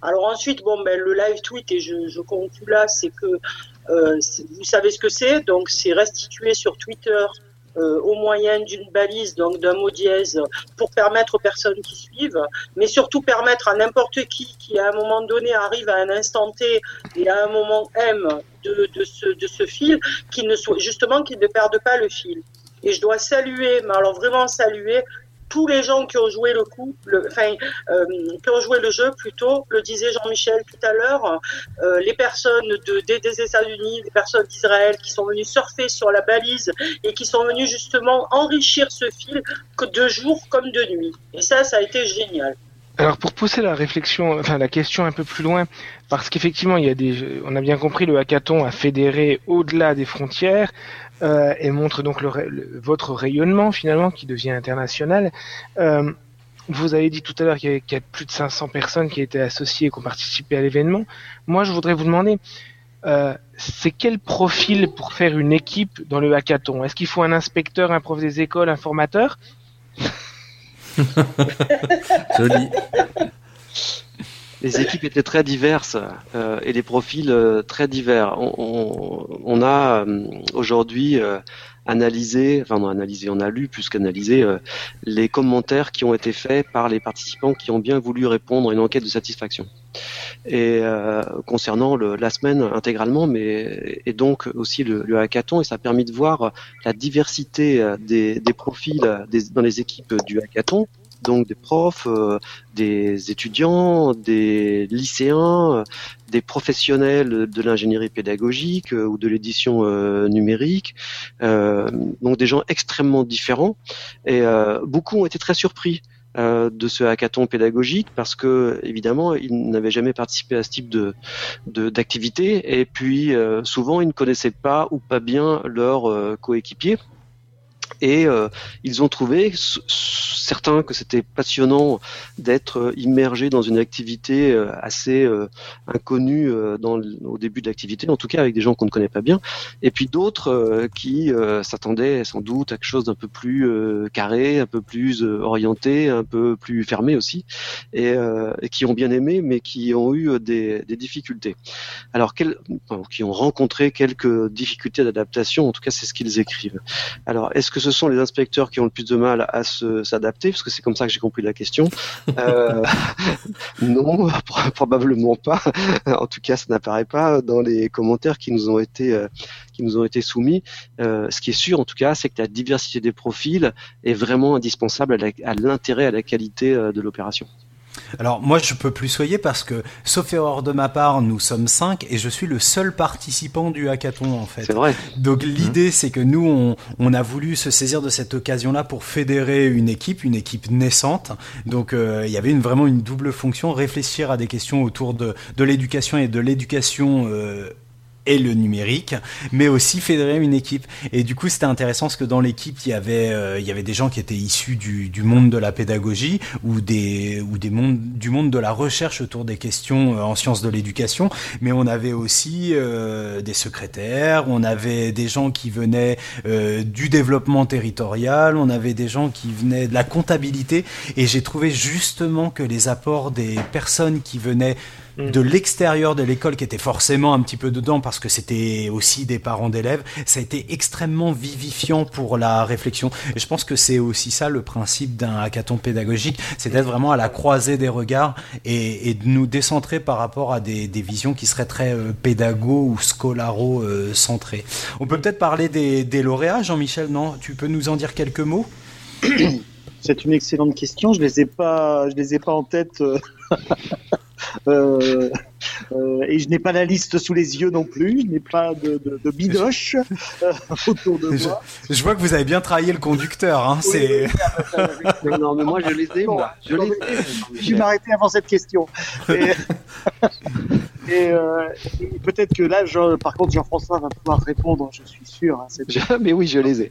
Alors ensuite, bon, ben, le live tweet, et je, je conclue là, c'est que euh, vous savez ce que c'est, donc c'est restitué sur Twitter euh, au moyen d'une balise, donc d'un mot dièse, pour permettre aux personnes qui suivent, mais surtout permettre à n'importe qui qui à un moment donné arrive à un instant T et à un moment M de, de, ce, de ce fil, qui ne soit justement qu'il ne perde pas le fil. Et je dois saluer, mais alors vraiment saluer tous les gens qui ont joué le coup, enfin, euh, qui ont joué le jeu plutôt, le disait Jean-Michel tout à l'heure, euh, les personnes de, des, des États-Unis, les personnes d'Israël qui sont venues surfer sur la balise et qui sont venues justement enrichir ce fil que de jour comme de nuit. Et ça, ça a été génial. Alors pour pousser la réflexion, enfin la question un peu plus loin, parce qu'effectivement il y a des, on a bien compris le hackathon a fédéré au-delà des frontières euh, et montre donc votre rayonnement finalement qui devient international. Euh, vous avez dit tout à l'heure qu'il y, avait plus de 500 personnes qui étaient associées, qui ont participé à l'événement. Moi, je voudrais vous demander, euh, c'est quel profil pour faire une équipe dans le hackathon? Est-ce qu'il faut un inspecteur, un prof des écoles, un formateur? Joli. Les équipes étaient très diverses euh, et les profils euh, très divers. On, a euh, aujourd'hui analysé, enfin on a analysé, on a lu plus qu'analysé les commentaires qui ont été faits par les participants qui ont bien voulu répondre à une enquête de satisfaction. Et concernant le, la semaine intégralement, mais et donc aussi le, le, hackathon, et ça a permis de voir la diversité des, des profils dans les équipes du hackathon donc des profs, euh, des étudiants, des lycéens, euh, des professionnels de l'ingénierie pédagogique euh, ou de l'édition numérique, donc des gens extrêmement différents. Et beaucoup ont été très surpris de ce hackathon pédagogique parce que évidemment ils n'avaient jamais participé à ce type de d'activité et puis souvent ils ne connaissaient pas ou pas bien leurs coéquipiers Et euh, ils ont trouvé, certains, que c'était passionnant d'être euh, immergé dans une activité euh, assez inconnue dans, au début de l'activité, en tout cas avec des gens qu'on ne connaît pas bien. Et puis d'autres qui s'attendaient sans doute à quelque chose d'un peu plus carré, un peu plus orienté, un peu plus fermé aussi, et, et, qui ont bien aimé, mais qui ont eu des, des difficultés. Alors, quel, qui ont rencontré quelques difficultés d'adaptation, en tout cas c'est ce qu'ils écrivent. Alors, est-ce que ce sont les inspecteurs qui ont le plus de mal à s'adapter, parce que c'est comme ça que j'ai compris la question. Euh, non, probablement pas. En tout cas, ça n'apparaît pas dans les commentaires qui nous ont été euh, qui nous ont été soumis. Euh, ce qui est sûr, en tout cas, c'est que la diversité des profils est vraiment indispensable à l'intérêt, à la qualité de l'opération. Alors moi je peux plus soyer parce que sauf erreur de ma part nous sommes cinq et je suis le seul participant du hackathon en fait. C'est vrai. Donc l'idée c'est que nous on, on, a voulu se saisir de cette occasion là pour fédérer une équipe, une équipe naissante. Donc euh, il y avait une, vraiment une double fonction, réfléchir à des questions autour de, de l'éducation et de l'éducation euh, et le numérique, mais aussi fédérer une équipe. Et du coup, c'était intéressant parce que dans l'équipe, il y avait euh, il y avait des gens qui étaient issus du, monde de la pédagogie ou des ou des mondes du monde de la recherche autour des questions euh, en sciences de l'éducation, mais on avait aussi euh, des secrétaires, on avait des gens qui venaient du développement territorial, on avait des gens qui venaient de la comptabilité et j'ai trouvé justement que les apports des personnes qui venaient Mm. de l'extérieur de l'école qui était forcément un petit peu dedans parce que c'était aussi des parents d'élèves, ça a été extrêmement vivifiant pour la réflexion. Et je pense que c'est aussi ça le principe d'un hackathon pédagogique, c'est d'être vraiment à la croisée des regards et, de nous décentrer par rapport à des, visions qui seraient très euh, pédago ou scolaro euh, centrées. On peut peut-être parler des, des lauréats, Jean-Michel, non? Tu peux nous en dire quelques mots? C'est une excellente question. Je les ai pas, je les ai pas en tête. Euh, euh, et je n'ai pas la liste sous les yeux non plus. Je n'ai pas de, de, de bidoche euh, autour de moi. Je, vois que vous avez bien travaillé le conducteur. Hein, c'est. non, mais moi je les ai. Moi, je les ai. Je vais m'arrêter avant cette question. Et... Euh, et, peut-être que là, par contre, Jean-François va pouvoir répondre, je suis sûr. Hein, mais oui, je les ai.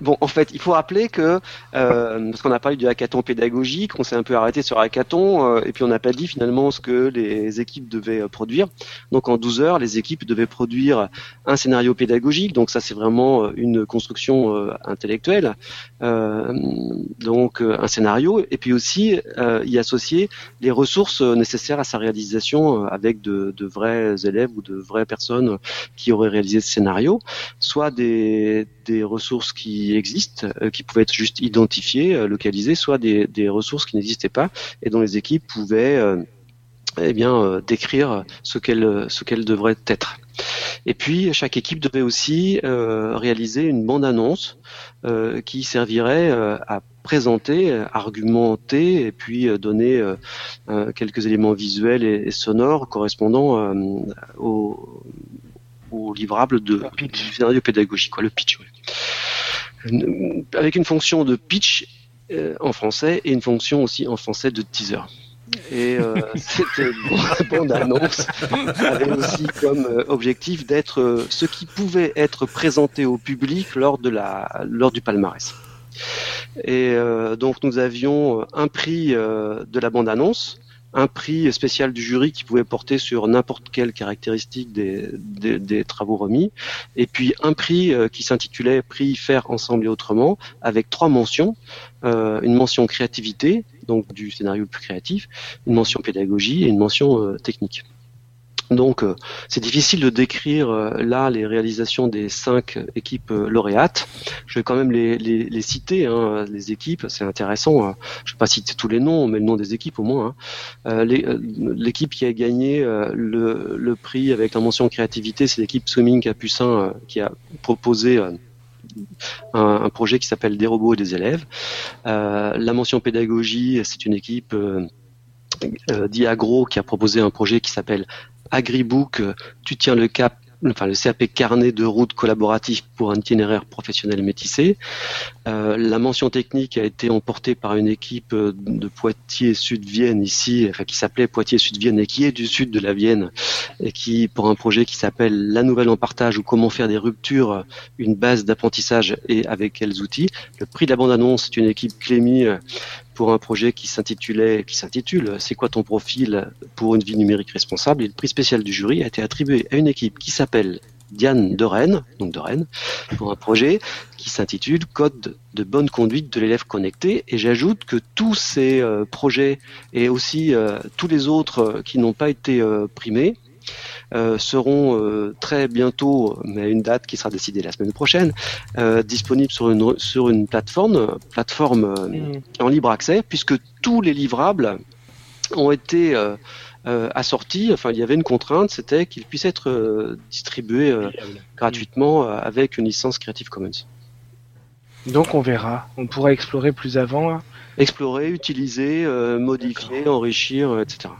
Bon, en fait, il faut rappeler que, euh, parce qu'on a parlé du hackathon pédagogique, on s'est un peu arrêté sur hackathon, euh, et puis on n'a pas dit finalement ce que les équipes devaient produire. Donc en 12 heures, les équipes devaient produire un scénario pédagogique, donc ça c'est vraiment une construction intellectuelle, donc un scénario, et puis aussi y associer les ressources nécessaires à sa réalisation avec de de, vrais élèves ou de vraies personnes qui auraient réalisé ce scénario, soit des, ressources qui existent, euh, qui pouvaient être juste identifiées, euh, localisées, soit des, ressources qui n'existaient pas et dont les équipes pouvaient euh, eh bien décrire ce qu'elles ce être. Et puis chaque équipe devait aussi réaliser une bande annonce qui servirait à présenter, euh, argumenter et puis euh, donner euh, quelques éléments visuels et, sonores correspondant au, au, livrable de, du scénario pédagogique, quoi, le pitch. Avec une fonction de pitch en français et une fonction aussi en français de teaser. Et euh, cette bande annonce avait aussi comme objectif d'être ce qui pouvait être présenté au public lors de la lors du palmarès. Et euh, donc nous avions euh, un prix euh, de la bande-annonce, un prix spécial du jury qui pouvait porter sur n'importe quelle caractéristique des, des, travaux remis, et puis un prix qui s'intitulait Prix Faire ensemble et autrement, avec trois mentions, une mention créativité, donc du scénario le plus créatif, une mention pédagogie et une mention technique. Donc, euh, c'est difficile de décrire euh, là les réalisations des cinq équipes euh, lauréates. Je vais quand même les, citer, hein, les équipes, c'est intéressant. Je ne vais pas citer tous les noms, mais le nom des équipes au moins. Hein. L'équipe qui a gagné le, prix avec la mention créativité, c'est l'équipe Swimming Capucin qui a proposé un, projet qui s'appelle Des robots et des élèves. la mention pédagogie, c'est une équipe Diagro qui a proposé un projet qui s'appelle Agribook, tu tiens le cap enfin le CAP carnet de route collaboratif pour un itinéraire professionnel métissé. Euh, la mention technique a été emportée par une équipe euh, de Poitiers-Sud-Vienne ici, enfin qui s'appelait Poitiers-Sud-Vienne et qui est du sud de la Vienne, et qui pour un projet qui s'appelle La Nouvelle en partage ou comment faire des ruptures, une base d'apprentissage et avec quels outils. Le prix de la bande-annonce, c'est une équipe Clémy pour un projet qui s'intitulait, qui s'intitule C'est quoi ton profil pour une vie numérique responsable? Et le prix spécial du jury a été attribué à une équipe qui s'appelle Diane de Rennes, donc de Rennes, pour un projet qui s'intitule Code de bonne conduite de l'élève connecté. Et j'ajoute que tous ces euh, projets et aussi euh, tous les autres euh, qui n'ont pas été primés seront très bientôt, mais à une date qui sera décidée la semaine prochaine, disponibles sur une sur une plateforme, plateforme mmh. en libre accès, puisque tous les livrables ont été assorti, enfin il y avait une contrainte, c'était qu'il puisse être euh, distribué euh, gratuitement avec une licence Creative Commons. Donc on verra, on pourra explorer plus avant. Explorer, utiliser, modifier, enrichir, etc.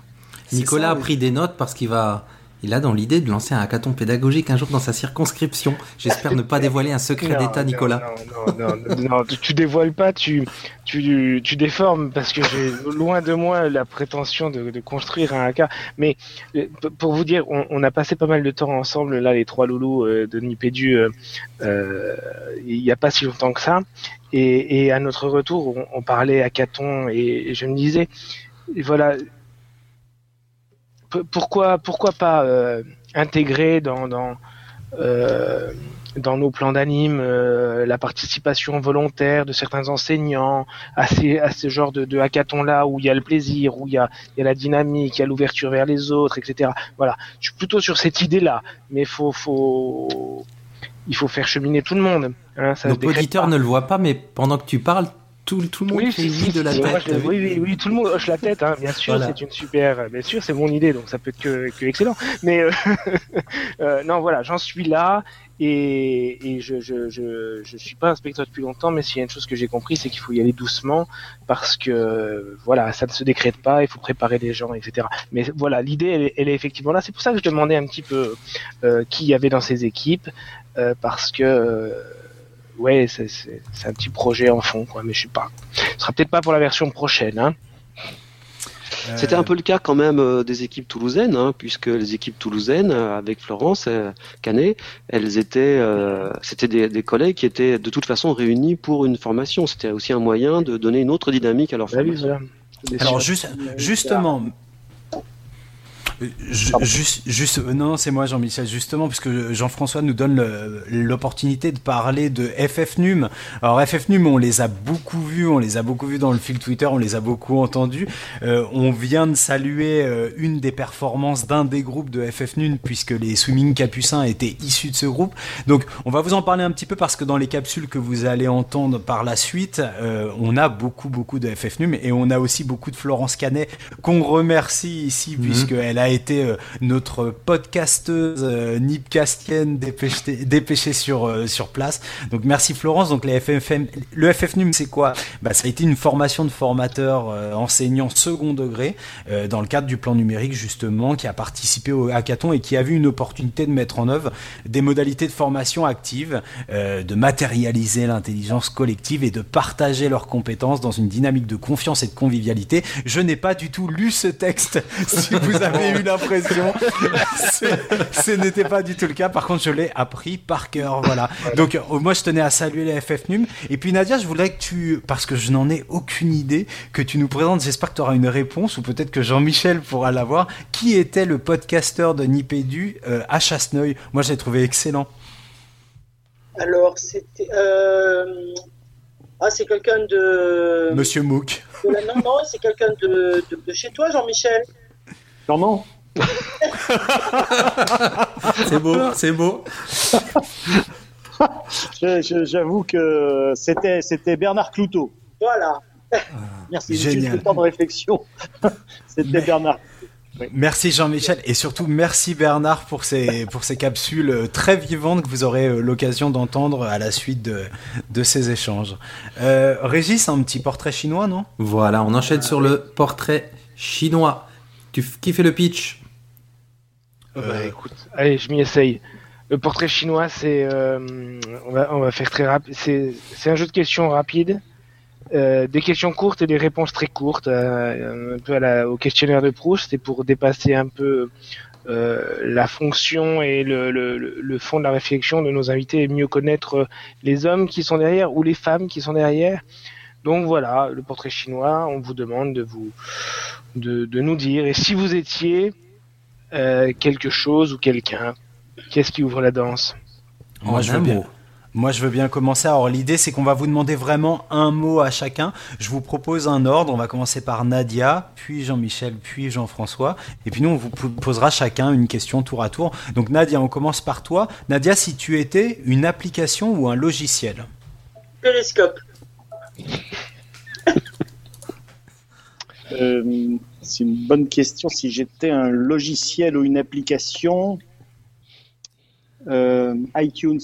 Nicolas a pris des notes parce qu'il va il a dans l'idée de lancer un hackathon pédagogique un jour dans sa circonscription. J'espère ne pas dévoiler un secret d'État, Nicolas. Non, non, non, non, tu, dévoiles pas, tu, tu, tu déformes parce que j'ai loin de moi la prétention de, de, construire un hacka. Mais euh, pour vous dire, on, a passé pas mal de temps ensemble, là, les trois loulous euh, de Nipédu, euh, euh, il n'y a pas si longtemps que ça. Et, et à notre retour, on, on parlait hackathon et, et je me disais, voilà, pourquoi, pourquoi pas euh, intégrer dans, dans, euh, dans nos plans d'anime euh, la participation volontaire de certains enseignants à, ces, à ce genre de, de hackathon-là où il y a le plaisir, où il y a, il y a la dynamique, il y a l'ouverture vers les autres, etc. Voilà, je suis plutôt sur cette idée-là, mais faut, faut, il faut faire cheminer tout le monde. Hein, ça Nos auditeurs ne le voient pas, mais pendant que tu parles, tout, tout, le monde oui, de la tête. oui, oui, oui, tout le monde hoche la tête, hein, bien sûr, c'est une super, bien sûr, c'est mon idée, donc ça peut être que, que excellent. Mais euh, euh, non, voilà, j'en suis là et, et je, je, je, je, suis pas inspecteur depuis longtemps, mais s'il y a une chose que j'ai compris, c'est qu'il faut y aller doucement parce que voilà, ça ne se décrète pas, il faut préparer les gens, etc. Mais voilà, l'idée, elle, elle, est effectivement là. C'est pour ça que je demandais un petit peu euh, qui y avait dans ces équipes, euh, parce que euh, ouais, c'est un petit projet en fond, quoi, mais je sais pas. Ce sera peut-être pas pour la version prochaine, hein. C'était un peu le cas quand même euh, des équipes toulousaines, hein, puisque les équipes toulousaines, euh, avec Florence euh, Canet, elles étaient, c'était des, des, collègues qui étaient de toute façon réunis pour une formation. C'était aussi un moyen de donner une autre dynamique à leur bah formation. Alors juste, justement, Juste, juste, non, c'est moi Jean-Michel, justement, puisque Jean-François nous donne l'opportunité de parler de FFNUM. Alors FFNUM, on les a beaucoup vus, on les a beaucoup vus dans le fil Twitter, on les a beaucoup entendus. Euh, on vient de saluer euh, une des performances d'un des groupes de FFNUM, puisque les Swimming Capucins étaient issus de ce groupe. Donc on va vous en parler un petit peu parce que dans les capsules que vous allez entendre par la suite, euh, on a beaucoup, beaucoup de FFNUM et on a aussi beaucoup de Florence Canet qu'on remercie ici, mhm. puisqu'elle a été euh, notre podcasteuse euh, nipcastienne dépêchée, dépêchée sur, euh, sur place. Donc merci Florence. Donc le FFNUM c'est quoi? Bah, Ça a été une formation de formateur enseignant second degré dans le cadre du plan numérique justement qui a participé au hackathon et qui a vu une opportunité de mettre en œuvre des modalités de formation active, de matérialiser l'intelligence collective et de partager leurs compétences dans une dynamique de confiance et de convivialité. Je n'ai pas du tout lu ce texte. si vous avez eu l'impression. Ce n'était pas du tout le cas. Par contre, je l'ai appris par cœur. Voilà. Donc, euh, moi, je tenais à saluer les FFNUM. Et puis, Nadia, je voudrais que tu, parce que je n'en ai aucune idée, que tu nous présentes. J'espère que tu auras une réponse, ou peut-être que Jean-Michel pourra l'avoir. Qui était le podcasteur de Nipédu euh, à Chasseneuil? Moi, je l'ai trouvé excellent. Alors, c'était. Euh, ah, c'est quelqu'un de. Monsieur Mouk. Non, non, c'est quelqu'un de, de, chez toi, Jean-Michel. Normand c'est beau, c'est beau. J'avoue que c'était c'était Bernard Cloutot. Voilà. Merci. Génial. temps de réflexion. c'était Bernard. Merci Jean-Michel et surtout merci Bernard pour ces, pour ces capsules très vivantes que vous aurez euh, l'occasion d'entendre à la suite de, de ces échanges. Euh, Régis, un petit portrait chinois, non? Voilà, on enchaîne sur le portrait chinois. Tu, qui fait le pitch? Bah, écoute, allez, je m'y essaye. Le portrait chinois, c'est, euh, on, va, on va faire très rapide. C'est, c'est un jeu de questions rapide, euh, des questions courtes et des réponses très courtes, euh, un peu à la, au questionnaire de Proust. C'est pour dépasser un peu euh, la fonction et le- le fond de la réflexion de nos invités et mieux connaître les hommes qui sont derrière ou les femmes qui sont derrière. Donc voilà, le portrait chinois. On vous demande de vous, de, de nous dire et si vous étiez euh, quelque chose ou quelqu'un. Qu'est-ce qui ouvre la danse? Moi, En je un veux bien. Moi, je veux bien commencer. Alors, l'idée, c'est qu'on va vous demander vraiment un mot à chacun. Je vous propose un ordre. On va commencer par Nadia, puis Jean-Michel, puis Jean-François. Et puis nous, on vous po- posera chacun une question tour à tour. Donc, Nadia, on commence par toi. Nadia, si tu étais une application ou un logiciel? Périscope. Euh, c'est une bonne question. Si j'étais un logiciel ou une application, euh, iTunes.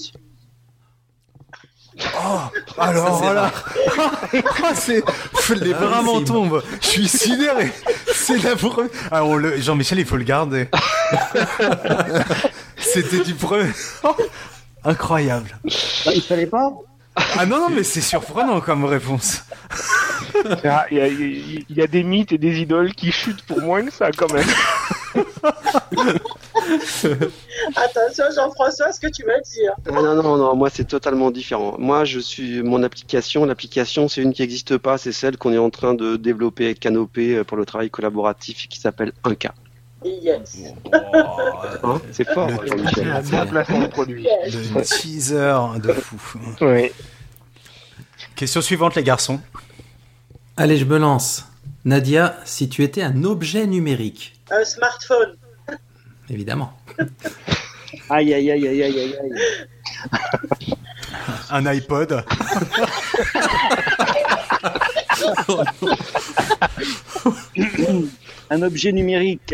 Oh, alors voilà. Ah, c'est les bras m'en tombent. Je suis sidéré. C'est la première. Ah, on le... Jean-Michel, il faut le garder. C'était du premier. Oh, incroyable. Bah, il fallait pas Ah non, non, mais c'est surprenant comme réponse. Ah, Il y, a, il y a des mythes et des idoles qui chutent pour moins que ça quand même. Attention, Jean-François, ce que tu vas dire. Ah, non, non, non, moi c'est totalement différent. Moi, je suis mon application. L'application, c'est une qui n'existe pas, c'est celle qu'on est en train de développer avec Canopé euh, pour le travail collaboratif qui s'appelle 1K. Yes. Hein c'est fort, Le- Jean-Michel. Un bon placement de produit. yes. Le teaser de fou. Oui. Question suivante, les garçons. Allez, je me lance. Nadia, si tu étais un objet numérique, Un smartphone. évidemment. Aïe, aïe, aïe, aïe, aïe, aïe, aïe. Un iPod. Un objet numérique.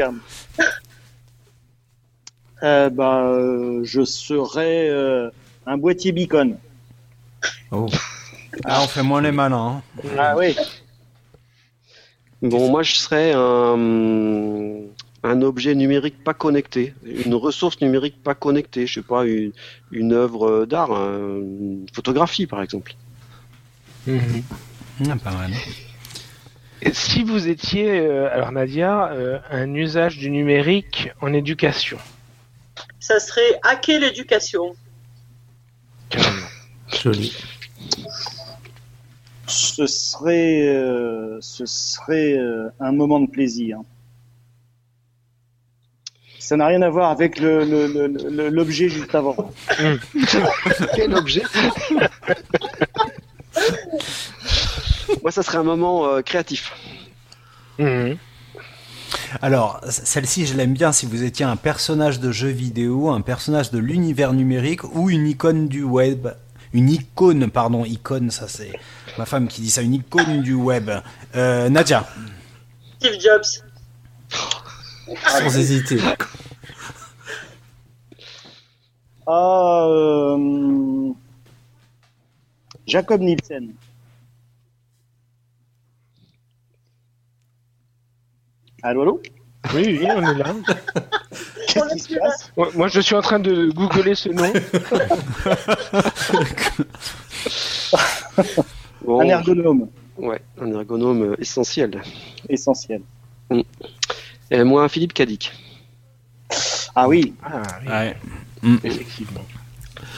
Euh, bah, euh, je serais euh, un boîtier beacon. Oh. Ah, on fait moins les malins. hein. Ah oui. Bon, moi je serais un, un objet numérique pas connecté, une ressource numérique pas connectée, je sais pas, une, une œuvre d'art, un- une photographie par exemple. Mhm. Ah, pas mal. Et Si vous étiez, euh, alors Nadia, euh, un usage du numérique en éducation? Ça serait hacker l'éducation. Joli. Ce serait, euh, ce serait euh, un moment de plaisir. Ça n'a rien à voir avec le- le- le- le- l'objet juste avant. Quel objet? Moi, ça serait un moment euh, créatif. Mhm. Alors, celle-ci, je l'aime bien si vous étiez un personnage de jeu vidéo, un personnage de l'univers numérique ou une icône du web. Une icône, pardon, icône, ça c'est ma femme qui dit ça, une icône du web. Euh, Nadia, Steve Jobs. Sans hésiter. Ah, euh, Jacob Nielsen. Allô, allô? Oui, oui, on est là. Qu'est-ce qui se passe Moi, je suis en train de googler ce nom. Bon, Un ergonome, Ouais, un ergonome euh, essentiel. essentiel. Et moi, Philippe Cadic. Ah oui, Ah, oui, Ouais. effectivement.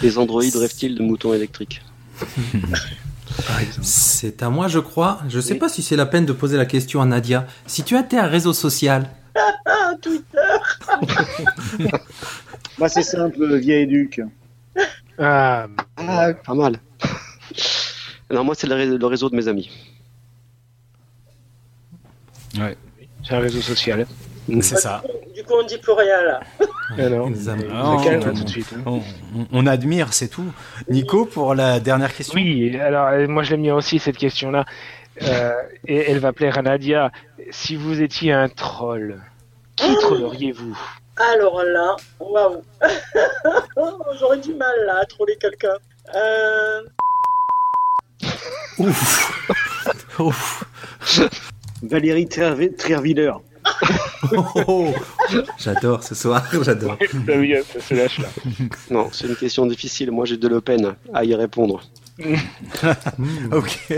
Les androïdes rêvent-ils de moutons électriques. C'est à moi, je crois. Je sais Oui. pas si c'est la peine de poser la question à Nadia. Si tu étais un réseau social, Twitter. moi c'est simple, vieille éduque. Ah, Ah, pas mal. Non, moi, c'est le, ré- le réseau de mes amis. c'est un réseau social. C'est ça. Du coup, on dit plus rien là. Ah amis. ça Oh, calme tout de suite. hein. On, on- on admire, c'est tout. Nico, pour la dernière question. Oui, alors euh, moi j'aime bien aussi cette question-là. Euh, et elle va plaire à Nadia. Si vous étiez un troll, qui trolleriez-vous Alors là, waouh. J'aurais du mal là à troller quelqu'un. Euh, Ouf. Ouf. Valérie Trierwiller. Oh, j'adore ce soir, j'adore. Oui, ça se lâche là. Non, c'est une question difficile. Moi, j'ai de la peine à y répondre. Ok,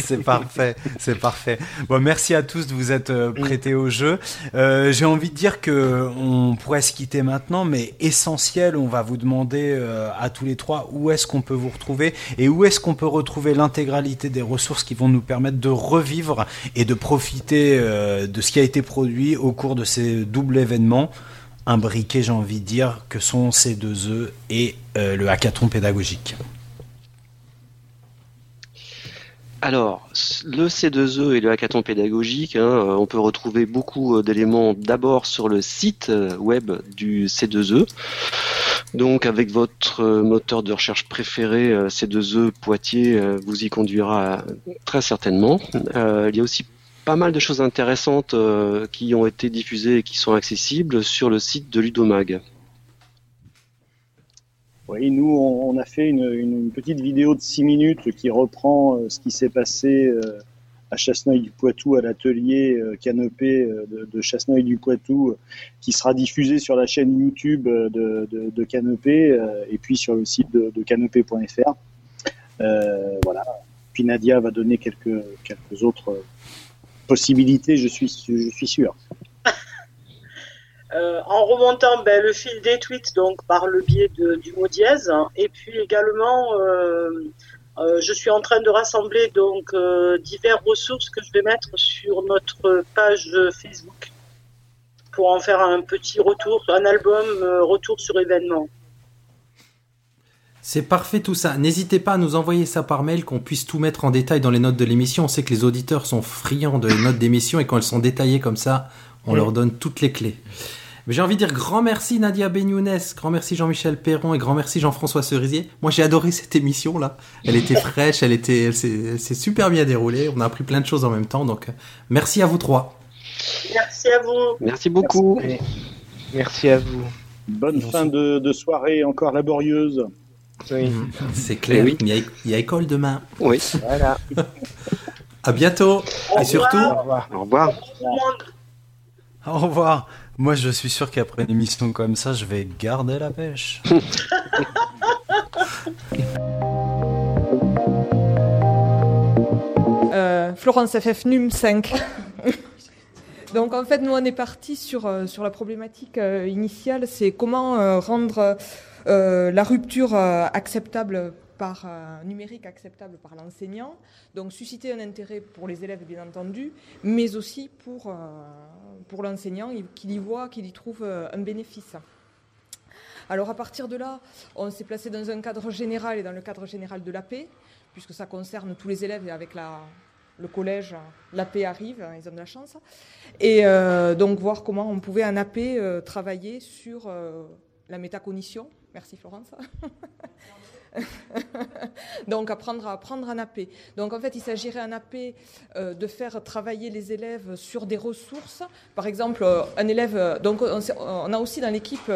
c'est parfait, c'est parfait. Bon, merci à tous de vous être euh, prêtés au jeu. Euh, J'ai envie de dire que on pourrait se quitter maintenant, mais essentiel, on va vous demander euh, à tous les trois où est-ce qu'on peut vous retrouver et où est-ce qu'on peut retrouver l'intégralité des ressources qui vont nous permettre de revivre et de profiter euh, de ce qui a été produit au cours de ces doubles événements imbriqués, j'ai envie de dire, que sont ces deux œufs et le hackathon pédagogique. Alors, le C2E et le hackathon pédagogique, hein, euh, on peut retrouver beaucoup euh, d'éléments d'abord sur le site euh, web du C2E. Donc, avec votre moteur de recherche préféré, euh, C2E Poitiers, vous y conduira très certainement. Il y a aussi pas mal de choses intéressantes qui ont été diffusées et qui sont accessibles sur le site de Ludomag. Oui, nous, on, on a fait une, une- une petite vidéo de 6 minutes qui reprend euh, ce qui s'est passé euh, à Chasseneuil-du-Poitou, à l'atelier euh, canopé de, de Chasseneuil-du-Poitou, qui sera diffusée sur la chaîne YouTube de, de, de Canopé et puis sur le site de, canopé.fr. Euh, voilà. Puis Nadia va donner quelques, quelques autres possibilités, je suis, je suis sûr. Euh, en remontant ben, le fil des tweets donc par le biais de, du mot dièse et puis également euh, euh, je suis en train de rassembler donc diverses ressources que je vais mettre sur notre page Facebook pour en faire un petit retour, un album retour sur événement. C'est parfait tout ça. N'hésitez pas à nous envoyer ça par mail, qu'on puisse tout mettre en détail dans les notes de l'émission. On sait que les auditeurs sont friands de les notes d'émission et quand elles sont détaillées comme ça, on leur donne toutes les clés. Mais J'ai envie de dire grand merci Nadia Benyounès, grand merci Jean-Michel Perron et grand merci Jean-François Cerisier. Moi j'ai adoré cette émission là. Elle était fraîche, elle était, elle s'est super bien déroulée. On a appris plein de choses en même temps. Donc euh, merci à vous trois. Merci à vous. Merci beaucoup. Merci à vous. Bonne fin de, de soirée encore laborieuse. Oui. C'est clair. Eh oui. Il, y a, il y a école demain. Oui, Voilà. À bientôt Au et surtout. Au revoir. au revoir. Tout le monde. Au revoir. Moi, je suis sûr qu'après une émission comme ça, je vais garder la pêche. Euh, Florence FF NUM 5. Donc en fait, nous on est parti sur, euh, sur la problématique euh, initiale, c'est comment euh, rendre euh, la rupture euh, acceptable par euh, numérique acceptable par l'enseignant, donc susciter un intérêt pour les élèves bien entendu, mais aussi pour, euh, pour l'enseignant qu'il y voit, qu'il y trouve euh, un bénéfice. Alors à partir de là, on s'est placé dans un cadre général et dans le cadre général de l'AP, puisque ça concerne tous les élèves et avec la, le collège, l'AP arrive, hein, ils ont de la chance. Et euh, donc voir comment on pouvait en AP euh, travailler sur la métacognition. Merci Florence. donc apprendre à apprendre en AP. Donc en fait, il s'agirait en AP euh, de faire travailler les élèves sur des ressources. Par exemple, euh, un élève. euh, Donc on, a aussi dans l'équipe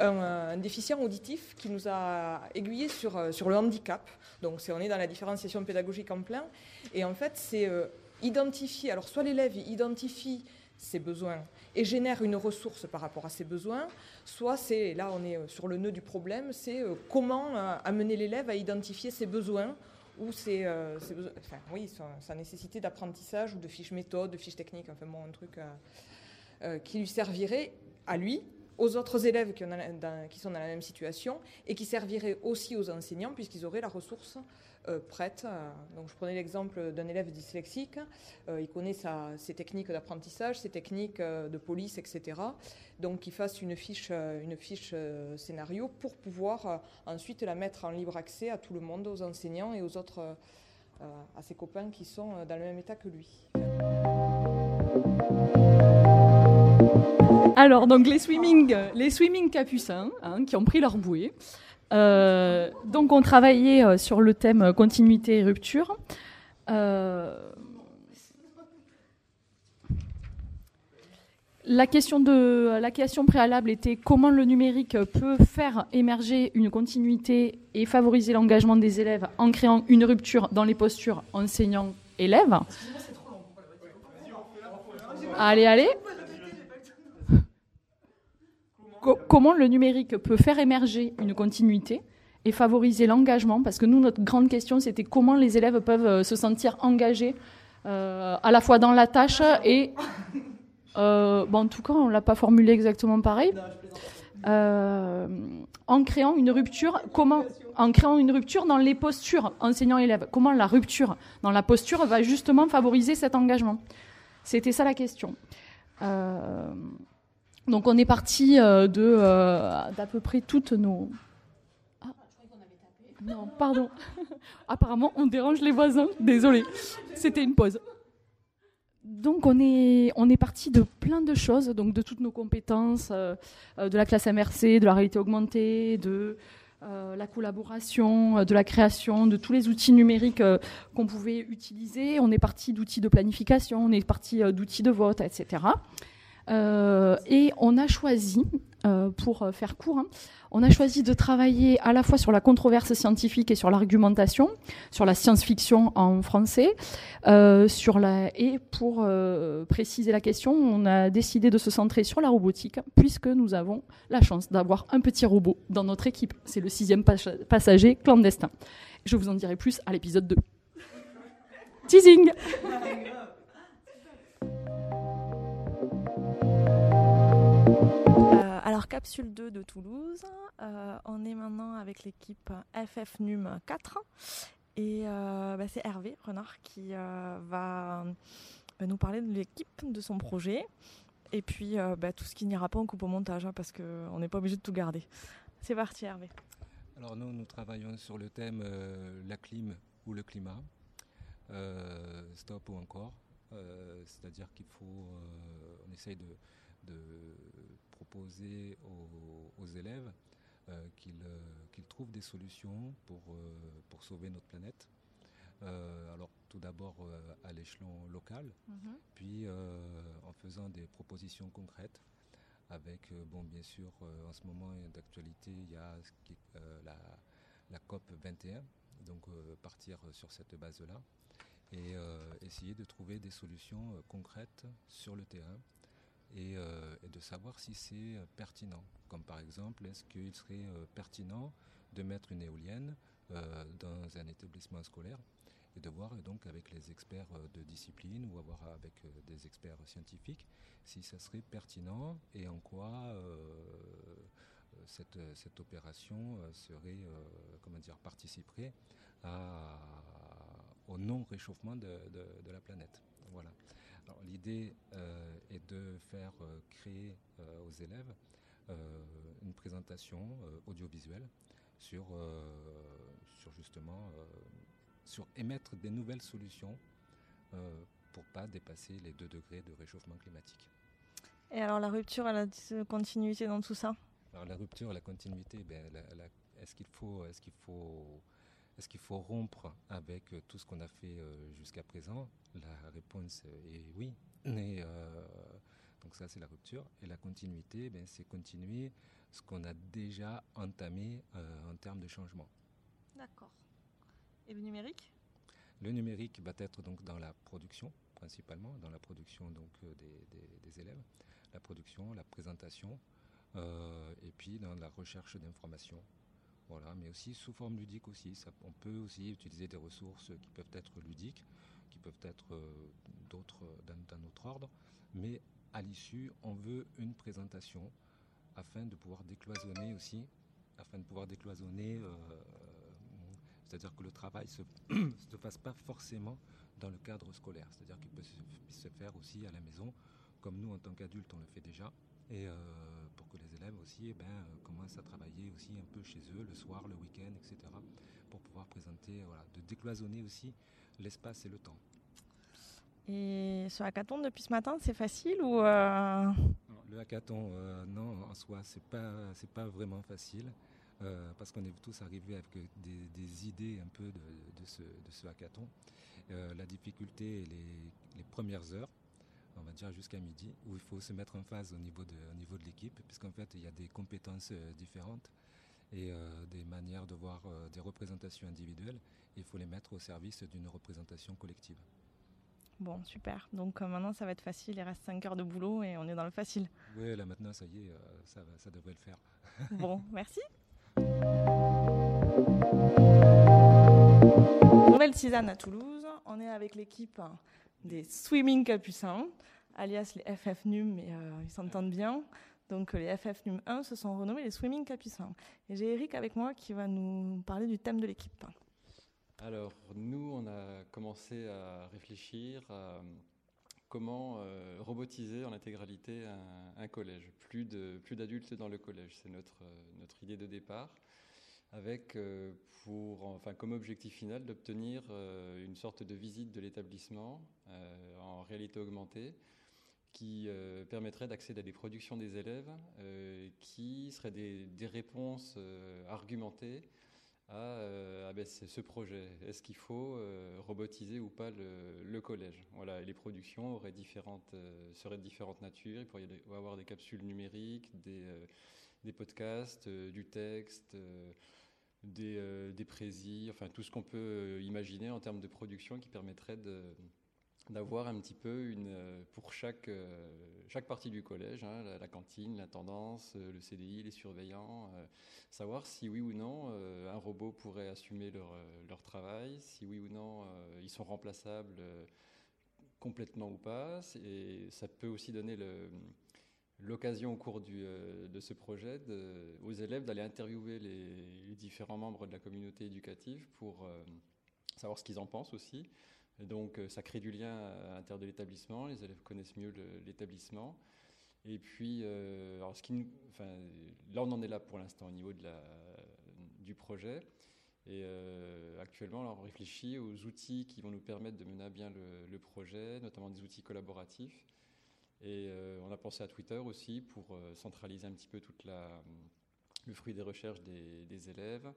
un, un déficient auditif qui nous a aiguillé sur sur le handicap. Donc c'est on est dans la différenciation pédagogique en plein. Et en fait, c'est identifier. Alors soit l'élève identifie ses besoins et génère une ressource par rapport à ses besoins, soit c'est, là on est euh, sur le nœud du problème, c'est euh, comment euh, amener l'élève à identifier ses besoins ou ses, besoins, enfin oui, sa, nécessité d'apprentissage ou de fiches méthodes, de fiches techniques, enfin bon, un truc qui lui servirait à lui, aux autres élèves qui, sont dans la même situation et qui servirait aussi aux enseignants puisqu'ils auraient la ressource euh, prête. Euh, Donc je prenais l'exemple d'un élève dyslexique, Euh, il connaît ses techniques d'apprentissage, ses techniques de police, etc. Donc qu'il fasse une fiche, une fiche scénario pour pouvoir ensuite la mettre en libre accès à tout le monde, aux enseignants et aux autres, à ses copains qui sont dans le même état que lui. Alors, donc les swimming, les swimming capucins hein, qui ont pris leur bouée. Euh, donc, on travaillait euh, sur le thème euh, continuité et rupture. La question la question préalable était comment le numérique peut faire émerger une continuité et favoriser l'engagement des élèves en créant une rupture dans les postures enseignant-élève. Allez, allez. Comment le numérique peut faire émerger une continuité et favoriser l'engagement, parce que nous, notre grande question, c'était comment les élèves peuvent se sentir engagés à la fois dans la tâche et... bon, en tout cas, on ne l'a pas formulé exactement pareil. en créant une rupture, comment en créant une rupture dans les postures enseignants-élèves. Comment la rupture dans la posture va justement favoriser cet engagement? C'était ça la question. Euh, donc on est parti euh, de euh, d'à peu près toutes nos. Ah, non, pardon. Apparemment, on dérange les voisins. Désolé. C'était une pause. Donc on est on est parti de plein de choses, donc de toutes nos compétences, de la classe MRC, de la réalité augmentée, de euh, la collaboration, euh, de la création, de tous les outils numériques euh, qu'on pouvait utiliser. On est parti d'outils de planification, on est parti d'outils de vote, etc. et on a choisi, pour faire court, hein, on a choisi de travailler à la fois sur la controverse scientifique et sur l'argumentation, sur la science-fiction en français, euh, et pour euh, préciser la question, on a décidé de se centrer sur la robotique puisque nous avons la chance d'avoir un petit robot dans notre équipe. C'est le sixième passager clandestin. Je vous en dirai plus à l'épisode 2. Teasing. Capsule 2 de Toulouse, euh, on est maintenant avec l'équipe FF NUM 4 et euh, bah, c'est Hervé Renard qui euh, va, nous parler de l'équipe, de son projet et puis bah, tout ce qui n'ira pas en coupe au montage hein, parce qu'on n'est pas obligé de tout garder. C'est parti Hervé. Alors nous, nous travaillons sur le thème la clim ou le climat, stop ou encore. C'est-à-dire qu'il faut, on essaye de proposer aux, élèves euh, euh, qu'ils trouvent des solutions pour, euh, pour sauver notre planète. alors tout d'abord à l'échelon local, mhm. puis en faisant des propositions concrètes avec, bon, bien sûr, en ce moment d'actualité, il y a la, la, COP 21, donc partir sur cette base-là et essayer de trouver des solutions concrètes sur le terrain euh, et, de savoir si c'est euh, pertinent. Comme par exemple, est-ce qu'il serait euh, pertinent de mettre une éolienne dans un établissement scolaire et de voir donc avec les experts de discipline ou avoir avec des experts scientifiques si ça serait pertinent et en quoi cette, cette, opération serait, comment dire, participerait au non-réchauffement de, de, la planète. Voilà. L'idée euh, est de faire euh, créer euh, aux élèves une présentation audiovisuelle sur, sur justement sur émettre des nouvelles solutions pour pas dépasser les 2 degrés de réchauffement climatique. Et alors la rupture, elle a continuité dans tout ça? Alors la rupture, la continuité, ben, est-ce qu'il faut, est-ce qu'il faut est-ce qu'il faut rompre avec euh, tout ce qu'on a fait euh, jusqu'à présent? La réponse est oui. Euh, donc ça, c'est la rupture. Et la continuité, ben, c'est continuer ce qu'on a déjà entamé en termes de changement. D'accord. Et le numérique? Le numérique va être donc dans la production, principalement, dans la production donc, des, élèves, la production, la présentation, et puis dans la recherche d'informations voilà, mais aussi sous forme ludique aussi. on peut aussi utiliser des ressources qui peuvent être ludiques, qui peuvent être euh, d'autres d'un autre ordre, mais à l'issue, on veut une présentation afin de pouvoir décloisonner aussi, afin de pouvoir décloisonner, euh, c'est-à-dire que le travail ne se, fasse pas forcément dans le cadre scolaire, c'est-à-dire qu'il peut se, faire aussi à la maison, comme nous en tant qu'adultes on le fait déjà, et euh, pour que les élèves aussi eh ben, euh, commencent à travailler aussi un peu chez eux le soir, le week-end, etc. pour pouvoir présenter, voilà, de décloisonner aussi l'espace et le temps. Et ce hackathon depuis ce matin, c'est facile ou euh... Le hackathon, euh, non, en soi, c'est pas c'est pas vraiment facile parce qu'on est tous arrivés avec des, idées un peu de, de, ce, de ce, hackathon. la difficulté, les, les premières heures, va dire jusqu'à midi, où il faut se mettre en phase au niveau de, au niveau de l'équipe, puisqu'en fait il y a des compétences euh, différentes et euh, des manières de voir euh, des représentations individuelles. il faut les mettre au service d'une représentation collective. Bon, super. Donc euh, maintenant, ça va être facile. Il reste 5 heures de boulot et on est dans le facile. Oui, là maintenant, ça y est, ça, va- ça devrait le faire. Bon, merci. Nouvelle tisane à Toulouse. On est avec l'équipe des Swimming Capucins, alias les FF NUM, mais euh, ils s'entendent bien. Donc euh, les FF NUM 1 se sont renommés les Swimming Capucins. Et j'ai Eric avec moi qui va nous parler du thème de l'équipe. Alors, nous, on a commencé à réfléchir à comment euh, robotiser en intégralité un, collège. Plus de plus d'adultes dans le collège, c'est notre euh, notre idée de départ, avec euh, pour enfin comme objectif final d'obtenir euh, une sorte de visite de l'établissement euh, en réalité augmentée qui euh, permettrait d'accéder à des productions des élèves euh, qui seraient des, réponses euh, argumentées à, ah ben, ce projet. Est-ce qu'il faut robotiser ou pas le, collège? Voilà, les productions seraient de différentes natures. Il pourrait y avoir des capsules numériques, des, podcasts, du texte, des, des enfin tout ce qu'on peut imaginer en termes de production qui permettrait de d'avoir un petit peu une euh, pour chaque euh, chaque partie du collège, hein, la, la cantine, l'intendance, euh, le CDI, les surveillants, savoir si oui ou non un robot pourrait assumer leur, leur travail, si oui ou non ils sont remplaçables complètement ou pas. Et ça peut aussi donner l'occasion au cours du, de ce projet aux élèves d'aller interviewer les, différents membres de la communauté éducative pour savoir ce qu'ils en pensent aussi. Donc euh, ça crée du lien à l'intérieur de l'établissement, les élèves connaissent mieux l'établissement. Et puis, euh, alors ce qui enfin, là on en est là pour l'instant au niveau de la, du projet. Et euh, actuellement, on réfléchit aux outils qui vont nous permettre de mener à bien le, projet, notamment des outils collaboratifs. Et euh, on a pensé à Twitter aussi pour euh, centraliser un petit peu toute la, le fruit des recherches des élèves.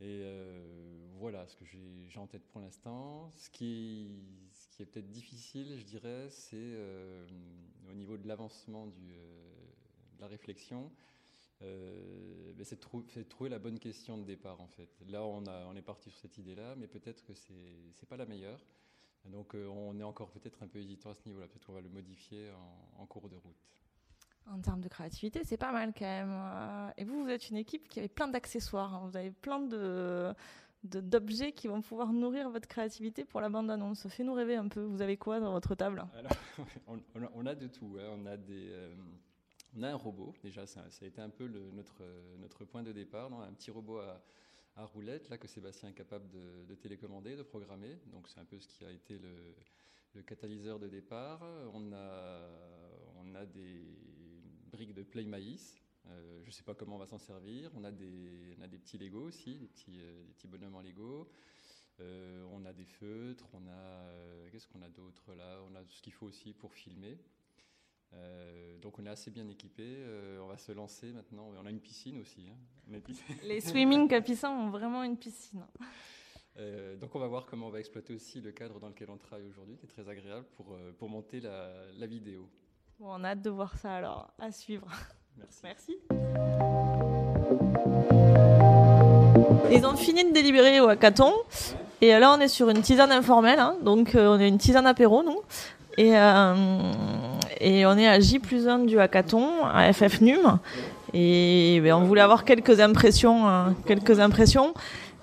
Et euh, voilà ce que j'ai en tête pour l'instant. Ce qui est, peut-être difficile, je dirais, c'est euh, au niveau de l'avancement euh, de la réflexion. Ben, c'est de, trouver la bonne question de départ en fait. Là, on, est parti sur cette idée-là, mais peut-être que c'est c'est pas la meilleure. Donc, on est encore peut-être un peu hésitant à ce niveau-là. Peut-être qu'on va le modifier en cours de route. En termes de créativité, c'est pas mal quand même. Euh, Et vous, vous êtes une équipe qui avait plein d'accessoires. hein. Vous avez plein de d'objets qui vont pouvoir nourrir votre créativité pour la bande-annonce. Fais-nous rêver un peu. Vous avez quoi dans votre table? On, a, de tout. hein. On, a des, euh, on a un robot, déjà, ça, a été un peu notre, notre point de départ. un petit robot à, à roulette, là, que Sébastien est capable de, de télécommander, de programmer. Donc, c'est un peu ce qui a été le, le catalyseur de départ. On a, on a des briques de Play Maïs. Euh, je ne sais pas comment on va s'en servir. On a des, on a des petits Lego aussi, des petits, euh, des petits bonhommes en Lego. Euh, on a des feutres, on a qu'est-ce qu'on a d'autre là? On a tout ce qu'il faut aussi pour filmer. Donc on est assez bien équipé. On va se lancer maintenant. On a une piscine aussi. hein. Une piscine. Les swimming capucins ont vraiment une piscine. Euh, donc on va voir comment on va exploiter aussi le cadre dans lequel on travaille aujourd'hui, qui est très agréable pour, pour monter la, la vidéo. Bon, on a hâte de voir ça alors. À suivre. Merci. Merci. Ils ont fini de délibérer au hackathon. Et là, on est sur une tisane informelle. hein. Donc, euh, on est une tisane apéro, nous. Et, euh, et on est à J plus 1 du hackathon, à FF Num. Et ben, on voulait avoir quelques impressions. hein, quelques impressions.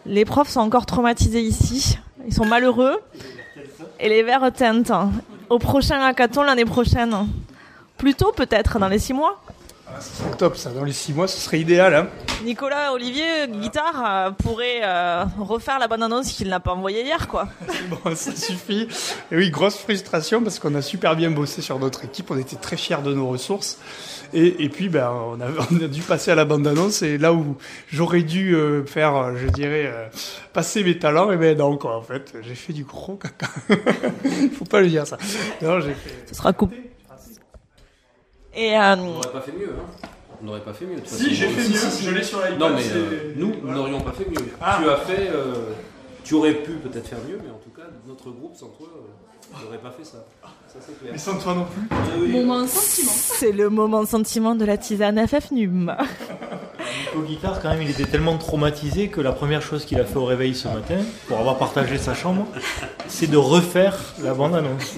Les profs sont encore traumatisés ici. Ils sont malheureux. Et les verres teintent. Au prochain hackathon l'année prochaine. Plus tôt, peut-être, dans les six mois. C'est top ça, dans les 6 mois ce serait idéal. Hein. Nicolas Olivier, guitare, euh, pourrait euh, refaire la bonne annonce qu'il n'a pas envoyée hier, quoi. Bon, ça suffit. Et oui, grosse frustration parce qu'on a super bien bossé sur notre équipe, on était très fiers de nos ressources. Et, et puis ben, on, a, on a dû passer à la bande-annonce et là où j'aurais dû euh, faire, euh, je dirais, euh, passer mes talents, et ben non quoi en fait, j'ai fait du gros caca. Faut pas le dire ça. Non, j'ai fait... Ce sera coupé. Et euh, On n'aurait pas fait mieux, hein On n'aurait pas fait mieux. de toute Si, j'ai fait mieux, je l'ai sur l'iPad, Non, mais c'est- euh, nous, Voilà. n'aurions pas fait mieux. Ah. Tu as fait, euh, Tu aurais pu peut-être faire mieux, mais en tout cas, notre groupe, sans toi, euh, n'aurait pas fait ça. Ça, c'est clair. Et sans toi non plus Moment sentiment. C'est le moment sentiment de la tisane FF Num. Au guitare, quand même, il était tellement traumatisé que la première chose qu'il a fait au réveil ce matin, pour avoir partagé sa chambre, c'est de refaire la bande-annonce.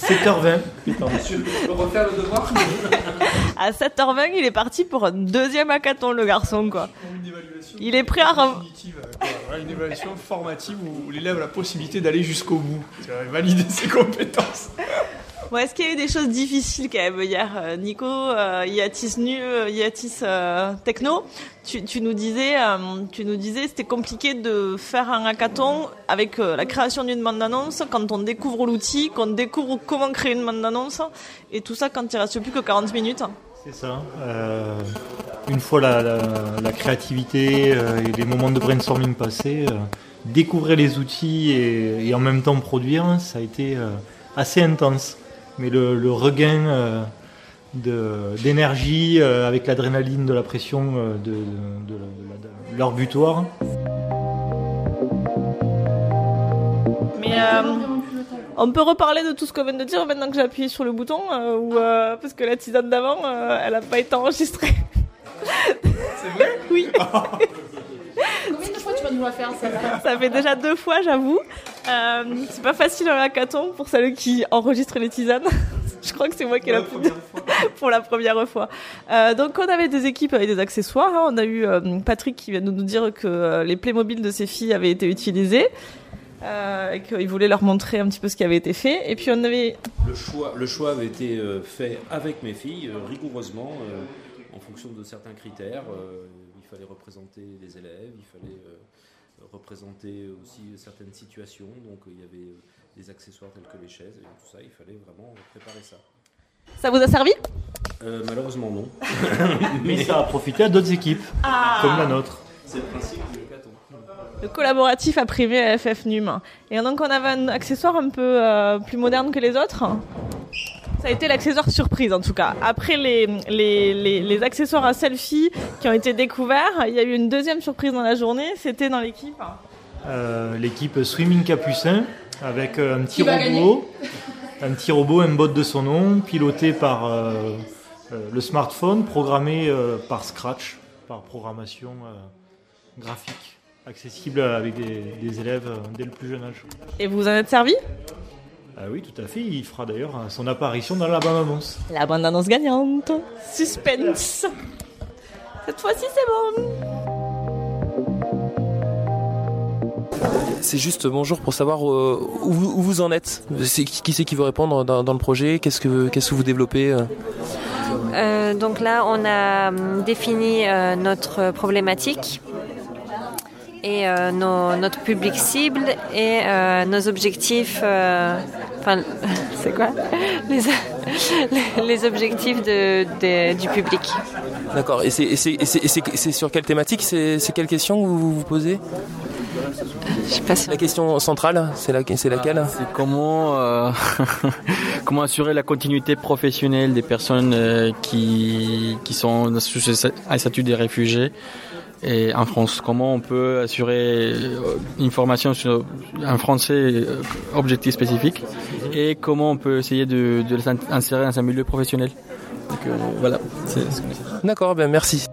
7h20. Putain. Je peux refaire le devoir À 7h20, il est parti pour un deuxième hackathon, le garçon, quoi. Il est prêt à... euh, quoi. Une évaluation formative où l'élève a la possibilité d'aller jusqu'au bout, valider ses compétences. Bon, est-ce qu'il y a eu des choses difficiles quand même hier euh, Nico, euh, Yatis Nu, euh, Yatis euh, Techno, tu, tu nous disais, euh, tu nous disais, c'était compliqué de faire un hackathon avec euh, la création d'une bande d'annonce quand on découvre l'outil, qu'on découvre comment créer une bande d'annonce et tout ça quand il reste plus que 40 minutes. C'est ça. Euh, une fois la, créativité euh, et les moments de brainstorming passés, euh, découvrir les outils et, en même temps produire, ça a été euh, assez intense. Mais le, le regain euh, de- d'énergie euh, avec l'adrénaline de la pression euh, de, de- de Mais euh, on peut reparler de tout ce qu'on vient de dire maintenant que j'ai appuyé sur le bouton, euh, ou, euh, parce que la tisane d'avant, euh, elle n'a pas été enregistrée. C'est vrai? Oui. Combien de fois tu vas nous la faire celle-là Ça fait déjà deux fois, j'avoue. Euh, c'est pas facile un hackathon pour celles qui enregistrent les tisanes. Je crois que c'est moi qui ai la plus pour la première fois. Euh, donc on avait des équipes avec des accessoires. hein. On a eu euh, Patrick qui vient de nous dire que euh, les Playmobil de ses filles avaient été utilisés. Euh, et qu'il voulait leur montrer un petit peu ce qui avait été fait. Et puis on avait Le choix, le choix avait été euh, fait avec mes filles, euh, rigoureusement, euh, en fonction de certains critères. Il fallait représenter les élèves, il fallait euh, représenter aussi certaines situations. Donc il y avait euh, des accessoires tels que les chaises et tout ça. Il fallait vraiment préparer ça. Ça vous a servi? Euh, malheureusement non. mais ça a profité à d'autres équipes, Ah. comme la nôtre. C'est le principe du hackathon. Le collaboratif a primé à FF Num. Et donc on avait un accessoire un peu euh, plus moderne que les autres? Ça a été l'accessoire surprise en tout cas. Après les, les, les, les accessoires à selfie qui ont été découverts, il y a eu une deuxième surprise dans la journée, c'était dans l'équipe. Euh, l'équipe Swimming Capucin avec euh, un petit robot, un petit robot, un bot de son nom, piloté par euh, le smartphone, programmé euh, par Scratch, par programmation euh, graphique, accessible avec des, des élèves dès le plus jeune âge. Et vous en êtes servi? Ah oui, tout à fait. Il fera d'ailleurs son apparition dans la bande-annonce. La bande annonce gagnante. Suspense. Cette fois-ci c'est bon. C'est juste bonjour pour savoir euh, où, vous- où vous en êtes. C'est- Qui c'est qui veut répondre dans, dans le projet? Qu'est-ce que qu'est-ce que vous développez euh? Euh, donc là, on a défini euh, notre problématique et euh, nos- notre public cible et euh, nos objectifs. euh, Enfin, c'est quoi? Les, les objectifs de, de- du public. D'accord. Et c'est sur quelle thématique? C'est c'est quelle question que vous vous posez? La question centrale, c'est la, c'est laquelle? C'est comment, euh, comment assurer la continuité professionnelle des personnes euh, qui, qui sont sous un statut des réfugiés et en France. Comment on peut assurer euh, une formation sur un français euh, objectif spécifique et comment on peut essayer de, de les insérer dans un milieu professionnel? Euh, voilà, c'est ce. D'accord, ben merci.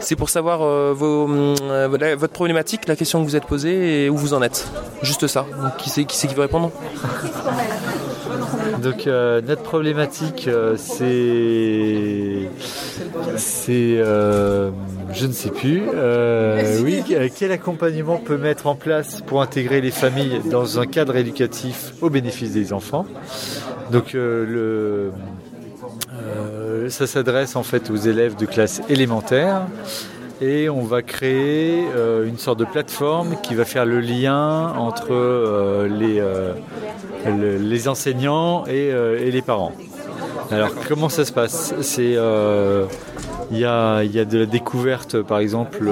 C'est pour savoir vos, hum, voilà, votre problématique, la question que vous êtes posée et où vous en êtes. Juste ça. Qui, c'est qui veut répondre? Donc euh, notre problématique, euh, c'est, euh, je ne sais plus. Oui, quel accompagnement peut mettre en place pour intégrer les familles dans un cadre éducatif au bénéfice des enfants? Donc le, ça s'adresse en fait aux élèves de classe élémentaire. Et on va créer euh, une sorte de plateforme qui va faire le lien entre euh, les, euh, le- les enseignants et, les parents. Alors comment ça se passe? C'est il y, a, y a de la découverte par exemple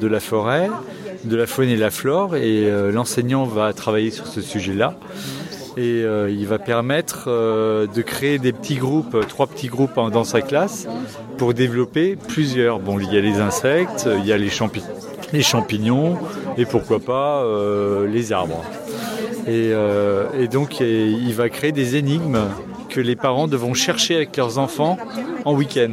de la forêt, de la faune et de la flore, et l'enseignant va travailler sur ce sujet-là. Et euh, il va permettre euh, de créer des petits groupes, trois petits groupes dans sa classe pour développer plusieurs. Bon, il y a les insectes, il y a les, champi- les champignons et pourquoi pas euh, les arbres. Et, euh, et donc et il va créer des énigmes que les parents devront chercher avec leurs enfants en week-end.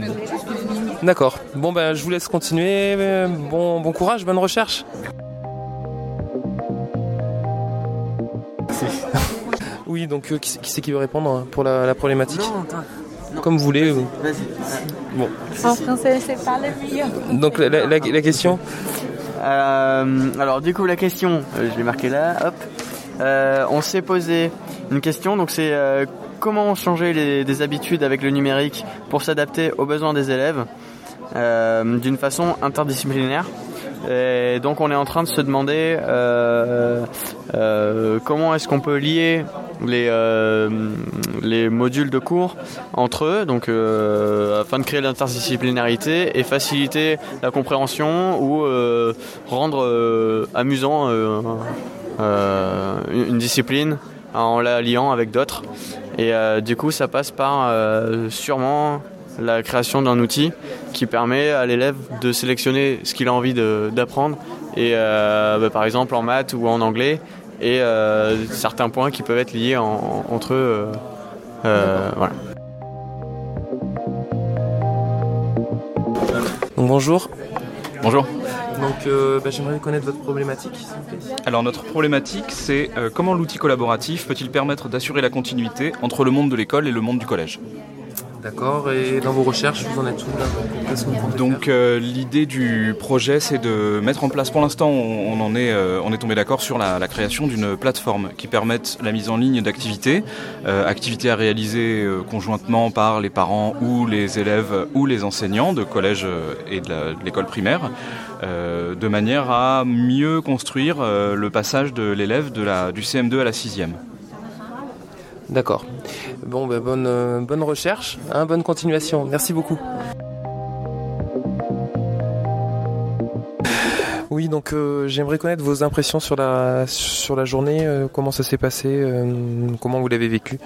D'accord. Bon, ben, je vous laisse continuer. Euh, Bon, bon courage, bonne recherche. Oui, donc euh, qui c'est qui, c'est qui veut répondre hein, pour la, la problématique? Comme vous voulez. Bon. En français, c'est pas le mieux. Donc la, la- la- la question? Euh, alors du coup la question, euh, je l'ai marqué là, hop. Euh, on s'est posé une question, donc c'est euh, comment changer les, des habitudes avec le numérique pour s'adapter aux besoins des élèves euh, d'une façon interdisciplinaire? Et donc on est en train de se demander euh, euh, comment est-ce qu'on peut lier les, euh, les modules de cours entre eux, donc euh, afin de créer l'interdisciplinarité et faciliter la compréhension ou euh, rendre amusant une discipline en la liant avec d'autres. Et du coup, ça passe par sûrement la création d'un outil qui permet à l'élève de sélectionner ce qu'il a envie d'apprendre, et euh, bah, par exemple en maths ou en anglais, et euh, certains points qui peuvent être liés en- entre eux. euh, euh, voilà. Donc bonjour. Bonjour. Donc euh, ben, j'aimerais connaître votre problématique. s'il vous plaît. Alors notre problématique, c'est euh, comment l'outil collaboratif peut-il permettre d'assurer la continuité entre le monde de l'école et le monde du collège? D'accord, et dans vos recherches, vous en êtes où là Donc euh, l'idée du projet, c'est de mettre en place, pour l'instant, on, on en est, euh, on est tombé d'accord sur la, la création d'une plateforme qui permette la mise en ligne d'activités, euh, activités à réaliser conjointement par les parents ou les élèves ou les enseignants de collège et de l'école primaire, de manière à mieux construire le passage de l'élève du CM2 à la 6e. D'accord. Bon, ben, bonne, euh, bonne recherche, hein, bonne continuation. Merci beaucoup. Oui, donc euh, j'aimerais connaître vos impressions sur la, journée, euh, comment ça s'est passé, comment vous l'avez vécu?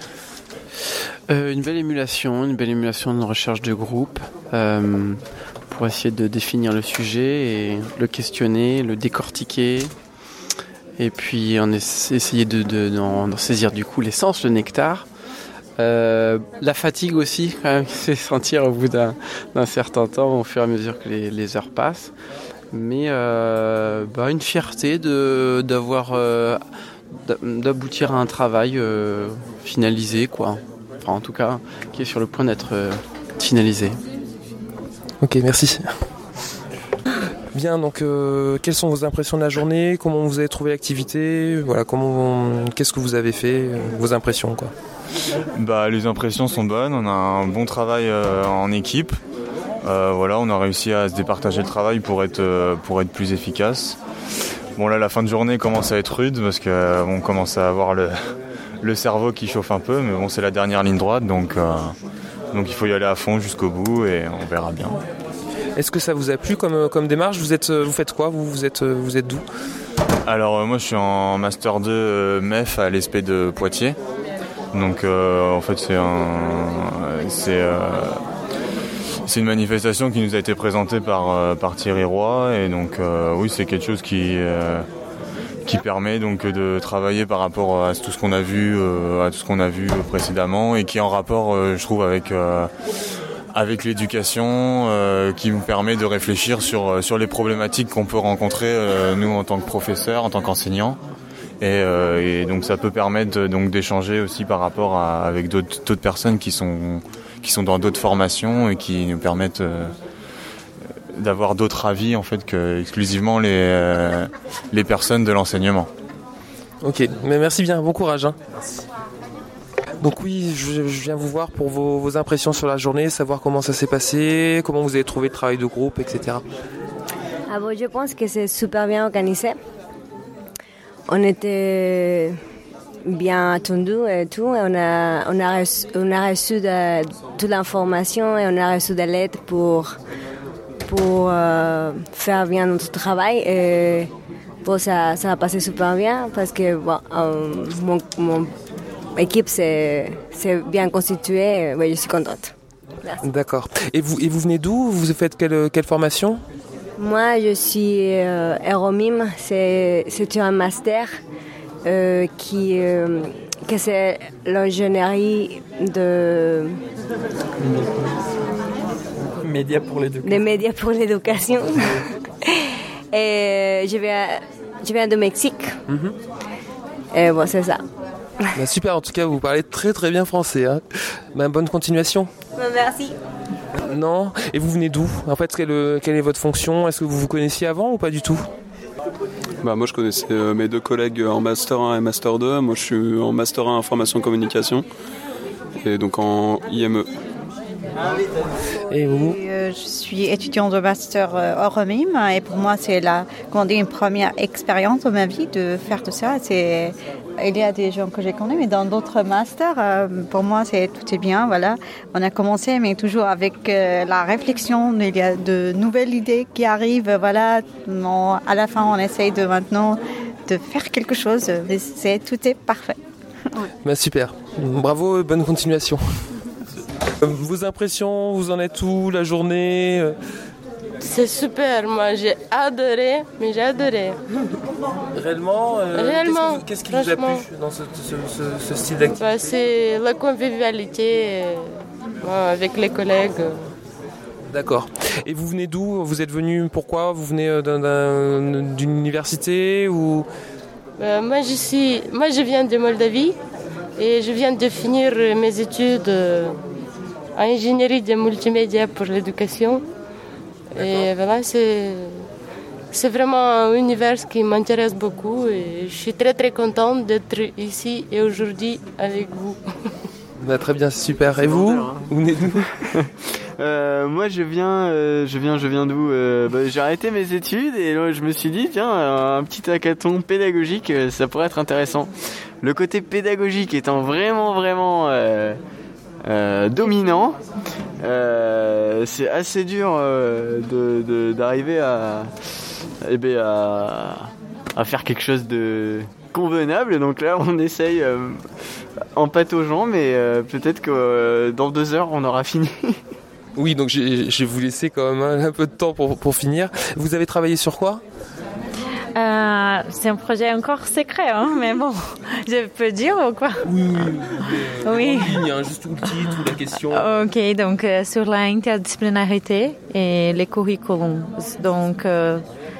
Une belle émulation, une belle émulation de recherche de groupe pour essayer de définir le sujet et le questionner, le décortiquer et puis on essa- essayer de, de- d'en, saisir du coup l'essence, le nectar. Euh, la fatigue aussi, quand même, fait sentir au bout d'un, certain temps, au fur et à mesure que les, les heures passent. Mais euh, bah, une fierté d'avoir euh, d'a- d'aboutir à un travail finalisé, quoi. Enfin, en tout cas, qui est sur le point d'être finalisé. Ok, merci. Bien, donc euh, quelles sont vos impressions de la journée? Comment vous avez trouvé l'activité? Voilà, comment, qu'est-ce que vous avez fait euh, Vos impressions, quoi? Bah, les impressions sont bonnes, on a un bon travail euh, en équipe. Voilà, on a réussi à se départager le travail pour être, pour être plus efficace. Bon là, la fin de journée commence à être rude parce que on commence à avoir le, le cerveau qui chauffe un peu, mais bon, c'est la dernière ligne droite, donc, donc il faut y aller à fond jusqu'au bout et on verra bien. Est-ce que ça vous a plu comme, euh, comme démarche? Vous, êtes, euh, vous faites quoi? Vous, vous êtes, euh, vous êtes d'où? Alors moi je suis en master 2 euh, MEF à l'ESP de Poitiers. Donc en fait c'est un c'est c'est une manifestation qui nous a été présentée par par Thierry Roy. Et donc oui c'est quelque chose qui qui permet donc de travailler par rapport à tout ce qu'on a vu à tout ce qu'on a vu précédemment et qui est en rapport je trouve avec avec l'éducation euh, qui nous permet de réfléchir sur, euh, sur les problématiques qu'on peut rencontrer euh, nous en tant que professeurs, en tant qu'enseignants. Et, euh, et donc ça peut permettre donc d'échanger aussi par rapport à, avec d'autres d'autres personnes qui sont, qui sont dans d'autres formations et qui nous permettent euh, d'avoir d'autres avis en fait que exclusivement les, euh, les personnes de l'enseignement. Ok, mais merci bien, bon courage. hein. Donc oui, je, viens vous voir pour vos, impressions sur la journée, savoir comment ça s'est passé, comment vous avez trouvé le travail de groupe, etc. Ah bon, je pense que c'est super bien organisé. On était bien attendu et tout. On, a, on, a reçu, on a reçu de, toute l'information et on a reçu de l'aide pour, pour euh, faire bien notre travail. Et ça, ça a passé super bien parce que bon, euh, mon l'équipe c'est bien constituée. Oui, je suis contente. D'accord. Et vous, et vous venez d'où? Vous faites quelle, quelle formation? Moi, je suis euh, Aeromime. C'est un master euh, qui euh, que c'est l'ingénierie de médias pour l'éducation. Des médias pour l'éducation. Et je viens, je viens de Mexique. Mhm. Et bon, c'est ça. Bah, super, en tout cas, vous parlez très très bien français. Hein. Bah, bonne continuation. Merci. Non? Et vous venez d'où? En fait, quelle, quelle est votre fonction? Est-ce que vous vous connaissiez avant ou pas du tout? Bah, moi, je connaissais euh, mes deux collègues en Master 1 et Master 2. Moi, je suis en Master 1 Information Communication et donc en IME. Et vous? Euh, Je suis étudiante de master euh, hors mime et pour moi c'est la comment dire, une première expérience de ma vie de faire tout ça. C'est il y a des gens que j'ai connus mais dans d'autres masters euh, pour moi c'est tout est bien voilà. On a commencé mais toujours avec euh, la réflexion. Il y a de nouvelles idées qui arrivent voilà. On- à la fin on essaye de maintenant de faire quelque chose. Mais C'est tout est parfait. Bah, super. Bravo et bonne continuation. Vos impressions, vous en êtes où la journée? C'est super, moi j'ai adoré, mais j'ai adoré. Réellement euh, Réellement, Qu'est-ce qui, vous a plu dans ce, ce- ce- ce style d'activité Bah, c'est la convivialité euh, avec les collègues. D'accord. Et vous venez d'où? Vous êtes venu pourquoi? Vous venez euh, d'un- d'un- d'une université ou? Euh, moi, je suis, moi je viens de Moldavie et je viens de finir mes études en ingénierie de multimédia pour l'éducation. Et voilà, c'est, c'est vraiment un univers qui m'intéresse beaucoup et je suis très très contente d'être ici et aujourd'hui avec vous. Bah, Très bien, c'est super. Et vous Vous venez d'où Euh, moi, je viens, euh, je viens, je viens d'où Euh, bah, J'ai arrêté mes études et là, je me suis dit, tiens, un petit hackathon pédagogique, euh, ça pourrait être intéressant. Le côté pédagogique étant vraiment, vraiment euh, dominant, euh, c'est assez dur euh, d'arriver à, eh ben, à, faire quelque chose de convenable. Donc là, on essaye en pataugeant, mais peut-être que dans deux heures, on aura fini. Oui, donc je vais vous laisser quand même un, peu de temps pour finir. Vous avez travaillé sur quoi? Euh, c'est un projet encore secret, hein, mais bon, je peux dire ou quoi? Oui, Oui. ligne, juste tout le titre ou la question. Ok, donc euh, sur l'interdisciplinarité et les curriculums. Donc, euh,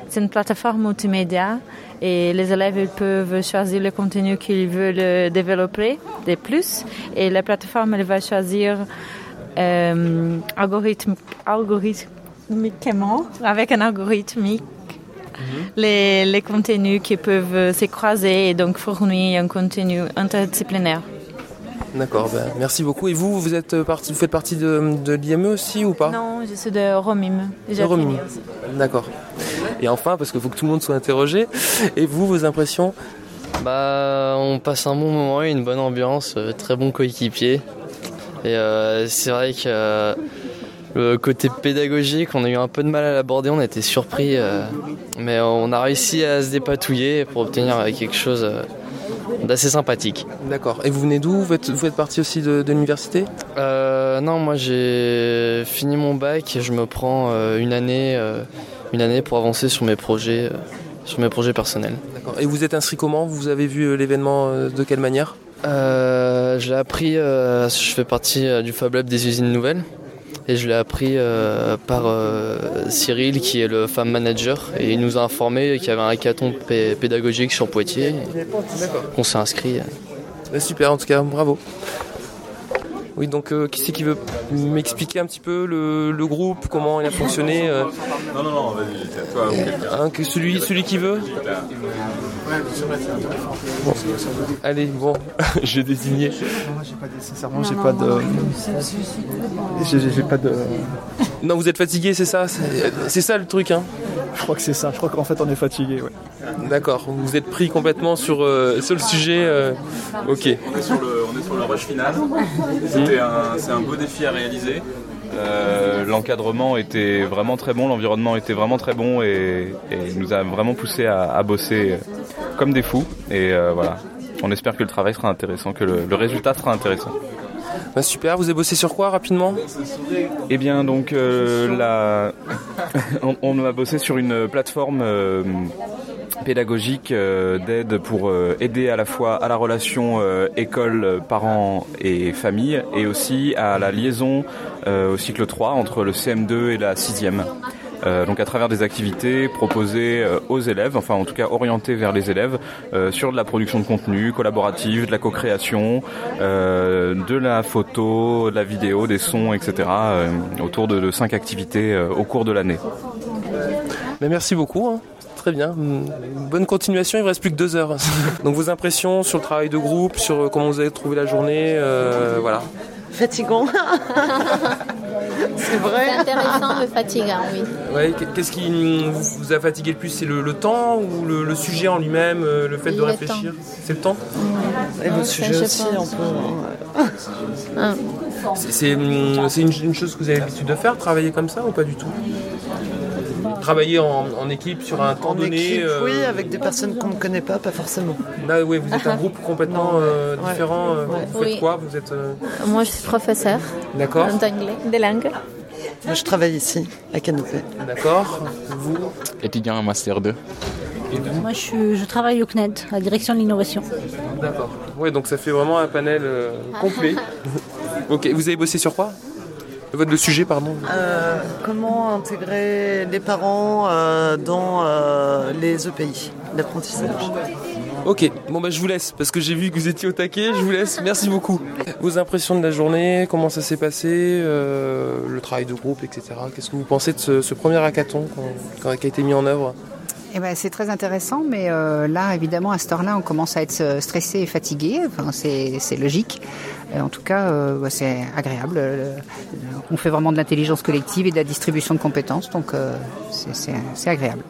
c'est une plateforme multimédia et les élèves ils peuvent choisir le contenu qu'ils veulent développer de plus et la plateforme elle va choisir euh, algorithme, algorithmiquement, avec un algorithmique les, les contenus qui peuvent euh, se croiser et donc fournir un contenu interdisciplinaire. D'accord, ben, merci beaucoup. Et vous, vous, êtes parti, vous faites partie de, de l'IME aussi ou pas? Non, je suis de Romim. De aussi. D'accord. Et enfin, parce qu'il faut que tout le monde soit interrogé, et vous, vos impressions? Bah, on passe un bon moment, une bonne ambiance, euh, très bon coéquipier. Et euh, c'est vrai que euh, le côté pédagogique, on a eu un peu de mal à l'aborder, on a été surpris, euh, mais on a réussi à se dépatouiller pour obtenir euh, quelque chose euh, d'assez sympathique. D'accord. Et vous venez d'où? Vous êtes, vous êtes parti aussi de, de l'université? Euh, non, moi j'ai fini mon bac et je me prends euh, une année, euh, une année pour avancer sur mes projets, euh, sur mes projets personnels. D'accord. Et vous êtes inscrit comment? Vous avez vu euh, l'événement euh, de quelle manière? Euh, je l'ai appris, euh, je fais partie euh, du Fab Lab des usines nouvelles et je l'ai appris euh, par euh, Cyril qui est le femme manager et il nous a informé qu'il y avait un hackathon pé- pédagogique sur Poitiers. On s'est inscrit. Ben, Super, en tout cas, bravo. Oui, donc euh, qui c'est qui veut m'expliquer un petit peu le, le groupe, comment il a fonctionné euh, Non, non, non, vas-y, c'est à toi. hein, que celui, celui qui veut? Bon. Allez, bon, j'ai désigné. Sincèrement, j'ai pas de. J'ai j'ai pas de. Non, vous êtes fatigué, c'est ça? C'est ça le truc, hein? Je crois que c'est ça. Je crois qu'en fait, on est fatigué. Ouais. D'accord, vous êtes pris complètement sur, euh, sur le sujet. euh, ok. On est sur le, on est sur le rush final. C'était un, c'est un beau défi à réaliser. Euh, L'encadrement était vraiment très bon, l'environnement était vraiment très bon et, nous a vraiment poussé à, à bosser comme des fous. Et euh, voilà, on espère que le travail sera intéressant, que le, le résultat sera intéressant. Bah, super, vous avez bossé sur quoi rapidement? Eh bien, donc, euh, la... on, on a bossé sur une plateforme euh, pédagogique euh, d'aide pour euh, aider à la fois à la relation euh, école, parents et famille, et aussi à la liaison au cycle 3 entre le CM2 et la 6e. Euh, donc à travers des activités proposées aux élèves, enfin en tout cas orientées vers les élèves, sur de la production de contenu collaborative, de la co-création, de la photo, de la vidéo, des sons, etc. autour de, cinq activités au cours de l'année. Merci beaucoup. hein. Très bien. Bonne continuation. Il ne reste plus que deux heures. Donc vos impressions sur le travail de groupe, sur comment vous avez trouvé la journée, euh, voilà. Fatigant. c'est vrai. C'est intéressant mais fatigant, oui. Ouais, qu'est-ce qui vous a fatigué le plus C'est le, le temps ou le, le sujet en lui-même, euh, le fait de Le réfléchir? C'est le temps? Et le sujet je aussi, pense. un peu. Ah. C'est c'est, hum, c'est une, une chose que vous avez l'habitude de faire, travailler comme ça ou pas du tout? Travailler en, en équipe sur un temps En donné équipe, euh, oui, avec des personnes qu'on ne connaît pas, pas forcément. Là, oui, vous êtes un groupe complètement euh, Ouais. différent. euh, Vous faites Oui. quoi Vous êtes euh, Moi, je suis professeur d'accord d'anglais, de langue. Moi, je travaille ici, à Canopée. D'accord. Vous Étudiant en Master 2. Moi, je, suis- je travaille au CNED, à la direction de l'innovation. D'accord. Oui, donc ça fait vraiment un panel euh, complet. ok. Vous avez bossé sur quoi? Le sujet, pardon. Euh, comment intégrer les parents euh, dans euh, les EPI, l'apprentissage? Ok, bon bah je vous laisse parce que j'ai vu que vous étiez au taquet, je vous laisse, merci beaucoup. Vos impressions de la journée, comment ça s'est passé, euh, le travail de groupe, etc. Qu'est-ce que vous pensez de ce, ce premier hackathon qui a été mis en œuvre? Eh ben, c'est très intéressant, mais euh, là, évidemment, à cette heure-là, on commence à être euh, stressé et fatigué. Enfin, c'est logique. Euh, en tout cas, euh, c'est agréable. Euh, on fait vraiment de l'intelligence collective et de la distribution de compétences, donc c'est- agréable.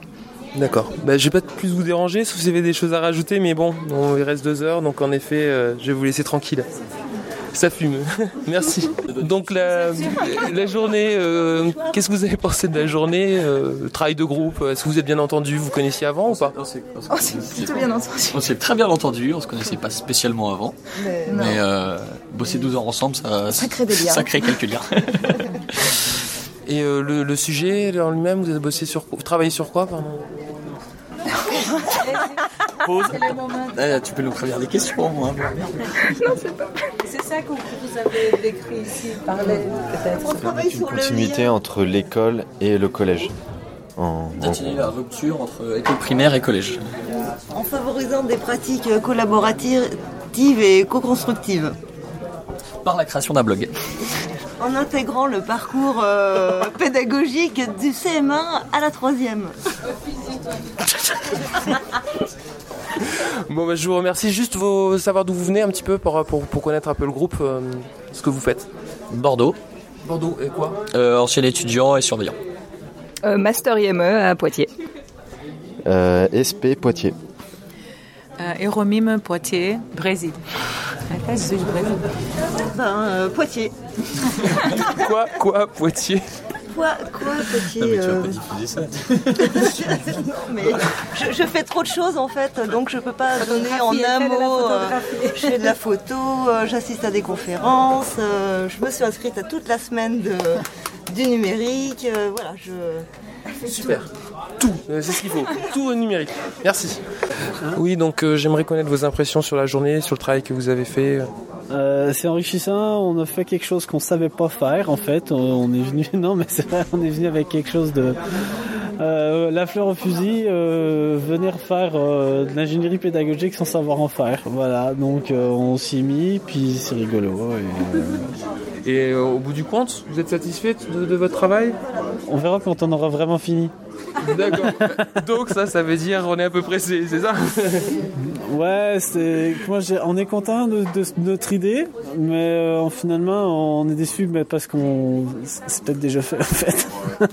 D'accord. Bah, je vais pas plus vous déranger, sauf si vous avez des choses à rajouter, mais bon, on- il reste deux heures, donc en effet, je vais vous laisser tranquille. Ça fume. Merci. Donc la, la journée, euh, qu'est-ce que vous avez pensé de la journée euh, Travail de groupe, est-ce que vous êtes bien entendu Vous connaissiez avant ou pas? On s'est très bien entendu, on se connaissait pas spécialement avant. Mais euh, bosser 12 heures ensemble, ça, Ça crée des liens. Ça crée quelques liens. Et euh, le, le sujet en lui-même, vous avez bossé sur quoi Vous travaillez sur quoi, pardon? Pause. Tu peux nous prévenir des questions, moi. C'est ça que vous avez décrit ici, parler peut-être. Une continuité entre l'école et le collège. En, la rupture entre école primaire et collège. En favorisant des pratiques collaboratives et co-constructives. Par la création d'un blog. En intégrant le parcours euh, pédagogique du CM1 à la troisième. Bon, bah, je vous remercie. Juste vos savoir d'où vous venez un petit peu pour, pour, pour connaître un peu le groupe, euh, ce que vous faites. Bordeaux. Bordeaux, et quoi? Euh, ancien étudiant et surveillant. Euh, Master IME à Poitiers. Euh, SP Poitiers. Euh, Euromime Poitiers, Brésil. Ah, c'est du Brésil. Ben, euh, Poitiers. quoi Quoi Poitiers? Quoi, quoi, Poitiers Non, mais tu vas euh, pas diffuser ça. non, mais je, je fais trop de choses en fait, donc je peux pas donner en un mot. euh, je fais de la photo, euh, j'assiste à des conférences, euh, je me suis inscrite à toute la semaine de, du numérique. euh, voilà, je. Super. Tout, euh, c'est ce qu'il faut. Tout au numérique. Merci. Oui, donc euh, j'aimerais connaître vos impressions sur la journée, sur le travail que vous avez fait. Euh, c'est enrichissant. On a fait quelque chose qu'on savait pas faire en fait. On, est venu, non mais c'est vrai, on est venu avec quelque chose de euh, la fleur au fusil. euh, venir faire euh, de l'ingénierie pédagogique sans savoir en faire. Voilà. Donc euh, on s'y est mis, puis c'est rigolo. et, Et au bout du compte, vous êtes satisfait de, de votre travail? On verra quand on aura vraiment fini. D'accord. Donc ça, ça veut dire on est à peu près c'est ça Ouais, c'est moi on est content de, de notre idée, mais euh, finalement on est déçu mais parce qu'on c'est peut-être déjà fait en fait.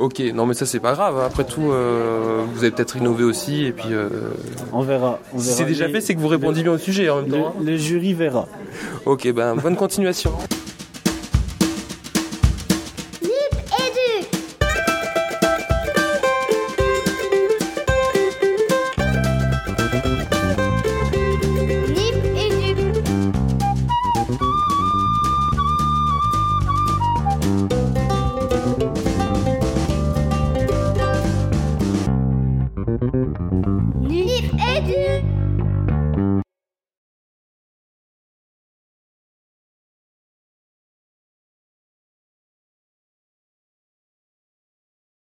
Ok, non mais ça c'est pas grave. Après tout, euh, vous avez peut-être innové aussi et puis. euh, On verra. on si verra. c'est déjà fait, c'est que vous répondez bien au sujet en même le- temps. hein. le jury verra. Ok, ben bonne continuation.